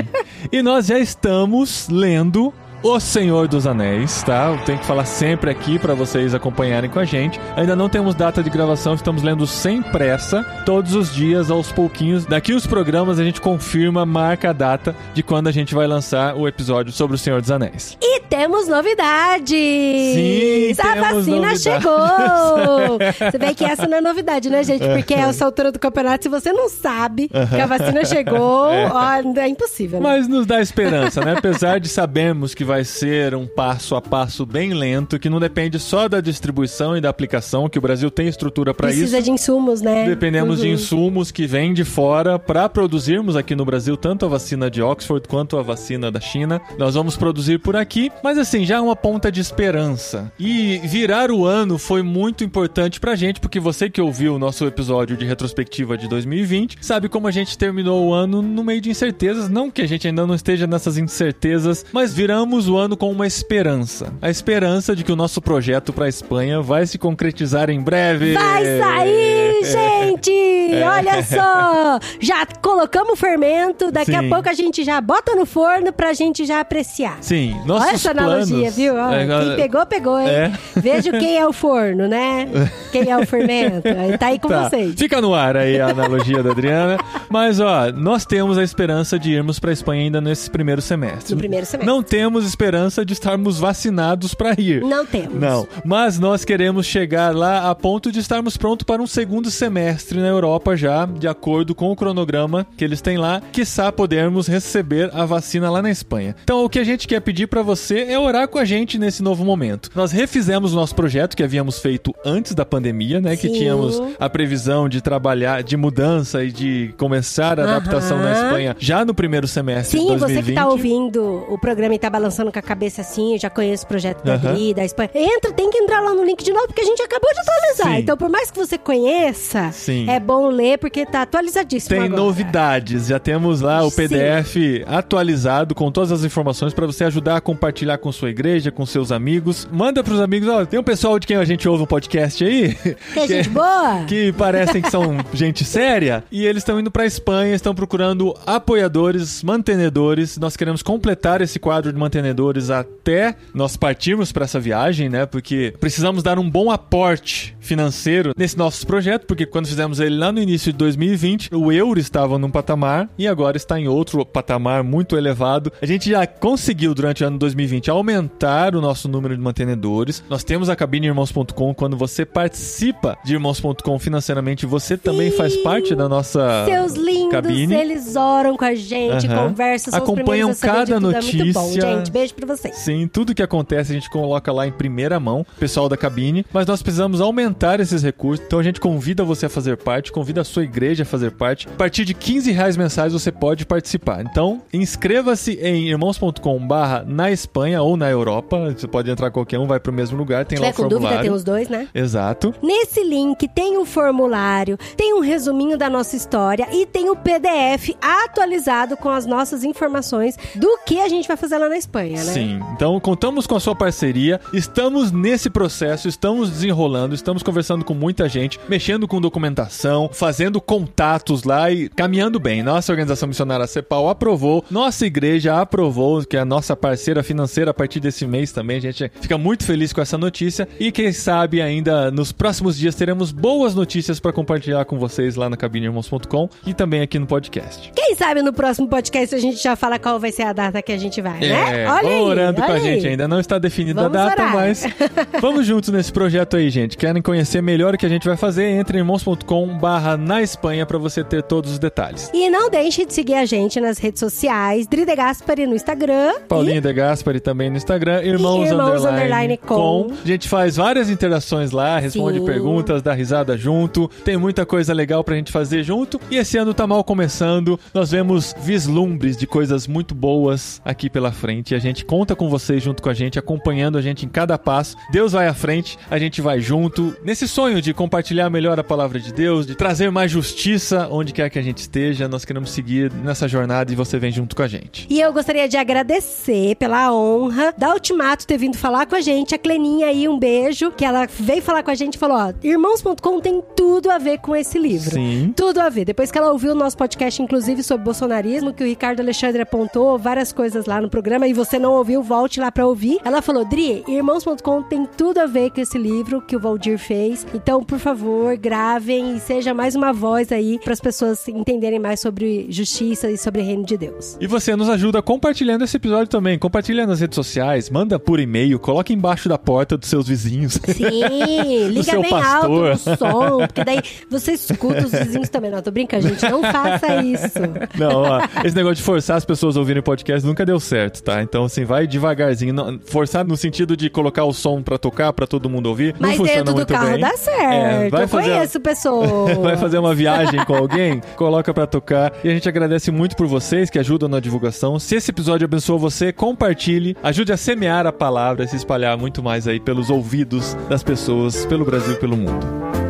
E nós já estamos lendo O Senhor dos Anéis, tá? Eu tenho que falar sempre aqui pra vocês acompanharem com a gente. Ainda não temos data de gravação, estamos lendo sem pressa, todos os dias, aos pouquinhos. Daqui os programas a gente confirma, marca a data de quando a gente vai lançar o episódio sobre O Senhor dos Anéis. E temos novidades! Sim, A temos vacina novidades. chegou! Você vê que essa não é novidade, né, gente? Porque a essa altura do campeonato, se você não sabe que a vacina chegou, ó, é impossível, né? Mas nos dá esperança, né? Apesar de sabermos que vai ser um passo a passo bem lento, que não depende só da distribuição e da aplicação, que o Brasil tem estrutura pra isso. Precisa de insumos, né? Dependemos de Uhum. insumos que vêm de fora para produzirmos aqui no Brasil tanto a vacina de Oxford quanto a vacina da China. Nós vamos produzir por aqui, mas assim, já é uma ponta de esperança. E virar o ano foi muito importante pra gente, porque você que ouviu o nosso episódio de retrospectiva de 2020, sabe como a gente terminou o ano no meio de incertezas, não que a gente ainda não esteja nessas incertezas, mas viramos o ano com uma esperança. A esperança de que o nosso projeto para Espanha vai se concretizar em breve. Vai sair, gente! Olha só! Já colocamos o fermento, daqui Sim. a pouco a gente já bota no forno pra gente já apreciar. Sim, nossos Olha essa analogia, planos- viu? Ó, É, quem pegou, pegou, hein? É. Veja quem é o forno, né? Quem é o fermento. Tá aí com Tá, vocês. Fica no ar aí a analogia da Adriana. Mas, ó, nós temos a esperança de irmos pra Espanha ainda nesse primeiro semestre. No primeiro semestre. Não temos esperança de estarmos vacinados pra ir. Não temos. Não, mas nós queremos chegar lá a ponto de estarmos prontos para um segundo semestre na Europa já, de acordo com o cronograma que eles têm lá, quiçá podermos receber a vacina lá na Espanha. Então, o que a gente quer pedir para você é orar com a gente nesse novo momento. Nós refizemos o nosso projeto que havíamos feito antes da pandemia, né, que Sim. tínhamos a previsão de trabalhar de mudança e de começar a adaptação na Aham. Espanha já no primeiro semestre de Sim, 2020. você que tá ouvindo o programa e tá balançando com a cabeça assim, eu já conheço o projeto da Aham. Adri, da Espanha. Entra, tem que entrar lá no link de novo, porque a gente acabou de atualizar. Sim. Então, por mais que você conheça, Sim. é bom ler, porque tá atualizadíssimo Tem agora. novidades, já temos lá o Sim. PDF atualizado com todas as informações para você ajudar a compartilhar com sua igreja, com seus amigos. Manda pros amigos, ó, tem um pessoal de quem a gente ouve um podcast aí, Tem gente boa? que parecem que são gente séria, e eles estão indo pra Espanha, estão procurando apoiadores, mantenedores. Nós queremos completar esse quadro de mantenedores até nós partirmos para essa viagem, né? Porque precisamos dar um bom aporte financeiro nesse nosso projeto, porque quando fizemos ele lá no início de 2020, o euro estava num patamar e agora está em outro patamar muito elevado. A gente já conseguiu durante o ano 2020 aumentar o nosso número de mantenedores. Nós temos a cabine irmãos.com. Quando você participa de irmãos.com financeiramente, você também faz parte da nossa Seus lindos, cabine. eles oram com a gente, Aham. conversam, Acompanham saber cada. É muito bom, notícia. gente. Beijo pra vocês. Sim, tudo que acontece a gente coloca lá em primeira mão, pessoal da cabine, mas nós precisamos aumentar esses recursos, então a gente convida você a fazer parte, convida a sua igreja a fazer parte. A partir de 15 reais mensais você pode participar. Então, inscreva-se em irmãos.com barra na Espanha ou na Europa, você pode entrar qualquer um, vai pro mesmo lugar, tem Se lá o com dúvida, formulário. tem os dois, né? Exato. Nesse link tem um formulário, tem um resuminho da nossa história e tem o PDF atualizado com as nossas informações do que a gente vai fazer lá na Espanha, né? Sim, então contamos com a sua parceria, estamos nesse processo, estamos desenrolando, estamos conversando com muita gente, mexendo com documentação, fazendo contatos lá e caminhando bem. Nossa organização missionária CEPAL aprovou, nossa igreja aprovou, que é a nossa parceira financeira a partir desse mês também. A gente fica muito feliz com essa notícia e quem sabe ainda nos próximos dias teremos boas notícias para compartilhar com vocês lá na cabineirmãos.com e também aqui no podcast. Quem sabe no próximo podcast a gente já fala qual vai ser a data que a gente vai, né? É, Olha aí, orando com a gente ainda. Não está definida Vamos a data, orar. mas vamos juntos nesse projeto aí, gente. Querem conhecer melhor o que a gente vai fazer? Entre em irmãos.com barra na Espanha para você ter todos os detalhes. E não deixe de seguir a gente nas redes sociais, Dri de Gaspari no Instagram. Paulinho de Gaspari também no Instagram, Irmãos, Irmãos underline, underline com. com. A gente faz várias interações lá, responde Sim. perguntas, dá risada junto. Tem muita coisa legal pra gente fazer junto. E esse ano tá mal começando. Nós vemos vislumbres de coisas muito boas aqui pela frente. E a gente conta com vocês junto com a gente, acompanhando a gente em cada passo. Deus vai à frente, a gente vai junto. Nesse sonho de compartilhar melhor a palavra de Deus, de trazer mais justiça onde quer que a gente esteja, nós queremos seguir nessa jornada e você vem junto com a gente. E eu gostaria de agradecer pela honra da Ultimato ter vindo falar com a gente. A Cleninha aí, um beijo, que ela veio falar com a gente e falou: ó, irmãos.com tem tudo a ver com esse livro. Sim. Tudo a ver. Depois que ela ouviu o nosso podcast, inclusive sobre bolsonarismo, que o Ricardo Alexandre apontou várias coisas lá no programa e você não ouviu, volte lá pra ouvir. Ela falou: Dri, irmãos.com tem tudo a ver com esse livro que o Valdir fez. Então, por favor, gravem e seja mais uma voz aí para as pessoas entenderem mais sobre justiça e sobre o reino de Deus. E você nos ajuda compartilhando esse episódio também. Compartilha nas redes sociais, manda por e-mail, coloca embaixo da porta dos seus vizinhos. Sim, liga seu bem pastor. alto no som, porque daí você escuta os vizinhos também. Não, tô brincando, gente, não faça isso. Não, ó, esse negócio de forçar as pessoas a ouvirem podcast nunca deu certo, tá? Então, assim, vai devagarzinho. Não- forçar no sentido de colocar o som pra tocar, pra todo mundo ouvir, não Mas funciona dentro do muito carro bem. dá certo. É, vai Eu fazer- conheço pessoas. Vai fazer uma viagem com alguém? Coloca pra tocar. E a gente agradece muito por vocês que ajudam na divulgação. Se esse episódio abençoou você, compartilhe. Ajude a semear a palavra, a se espalhar muito mais aí pelos ouvidos das pessoas, pelo Brasil e pelo mundo.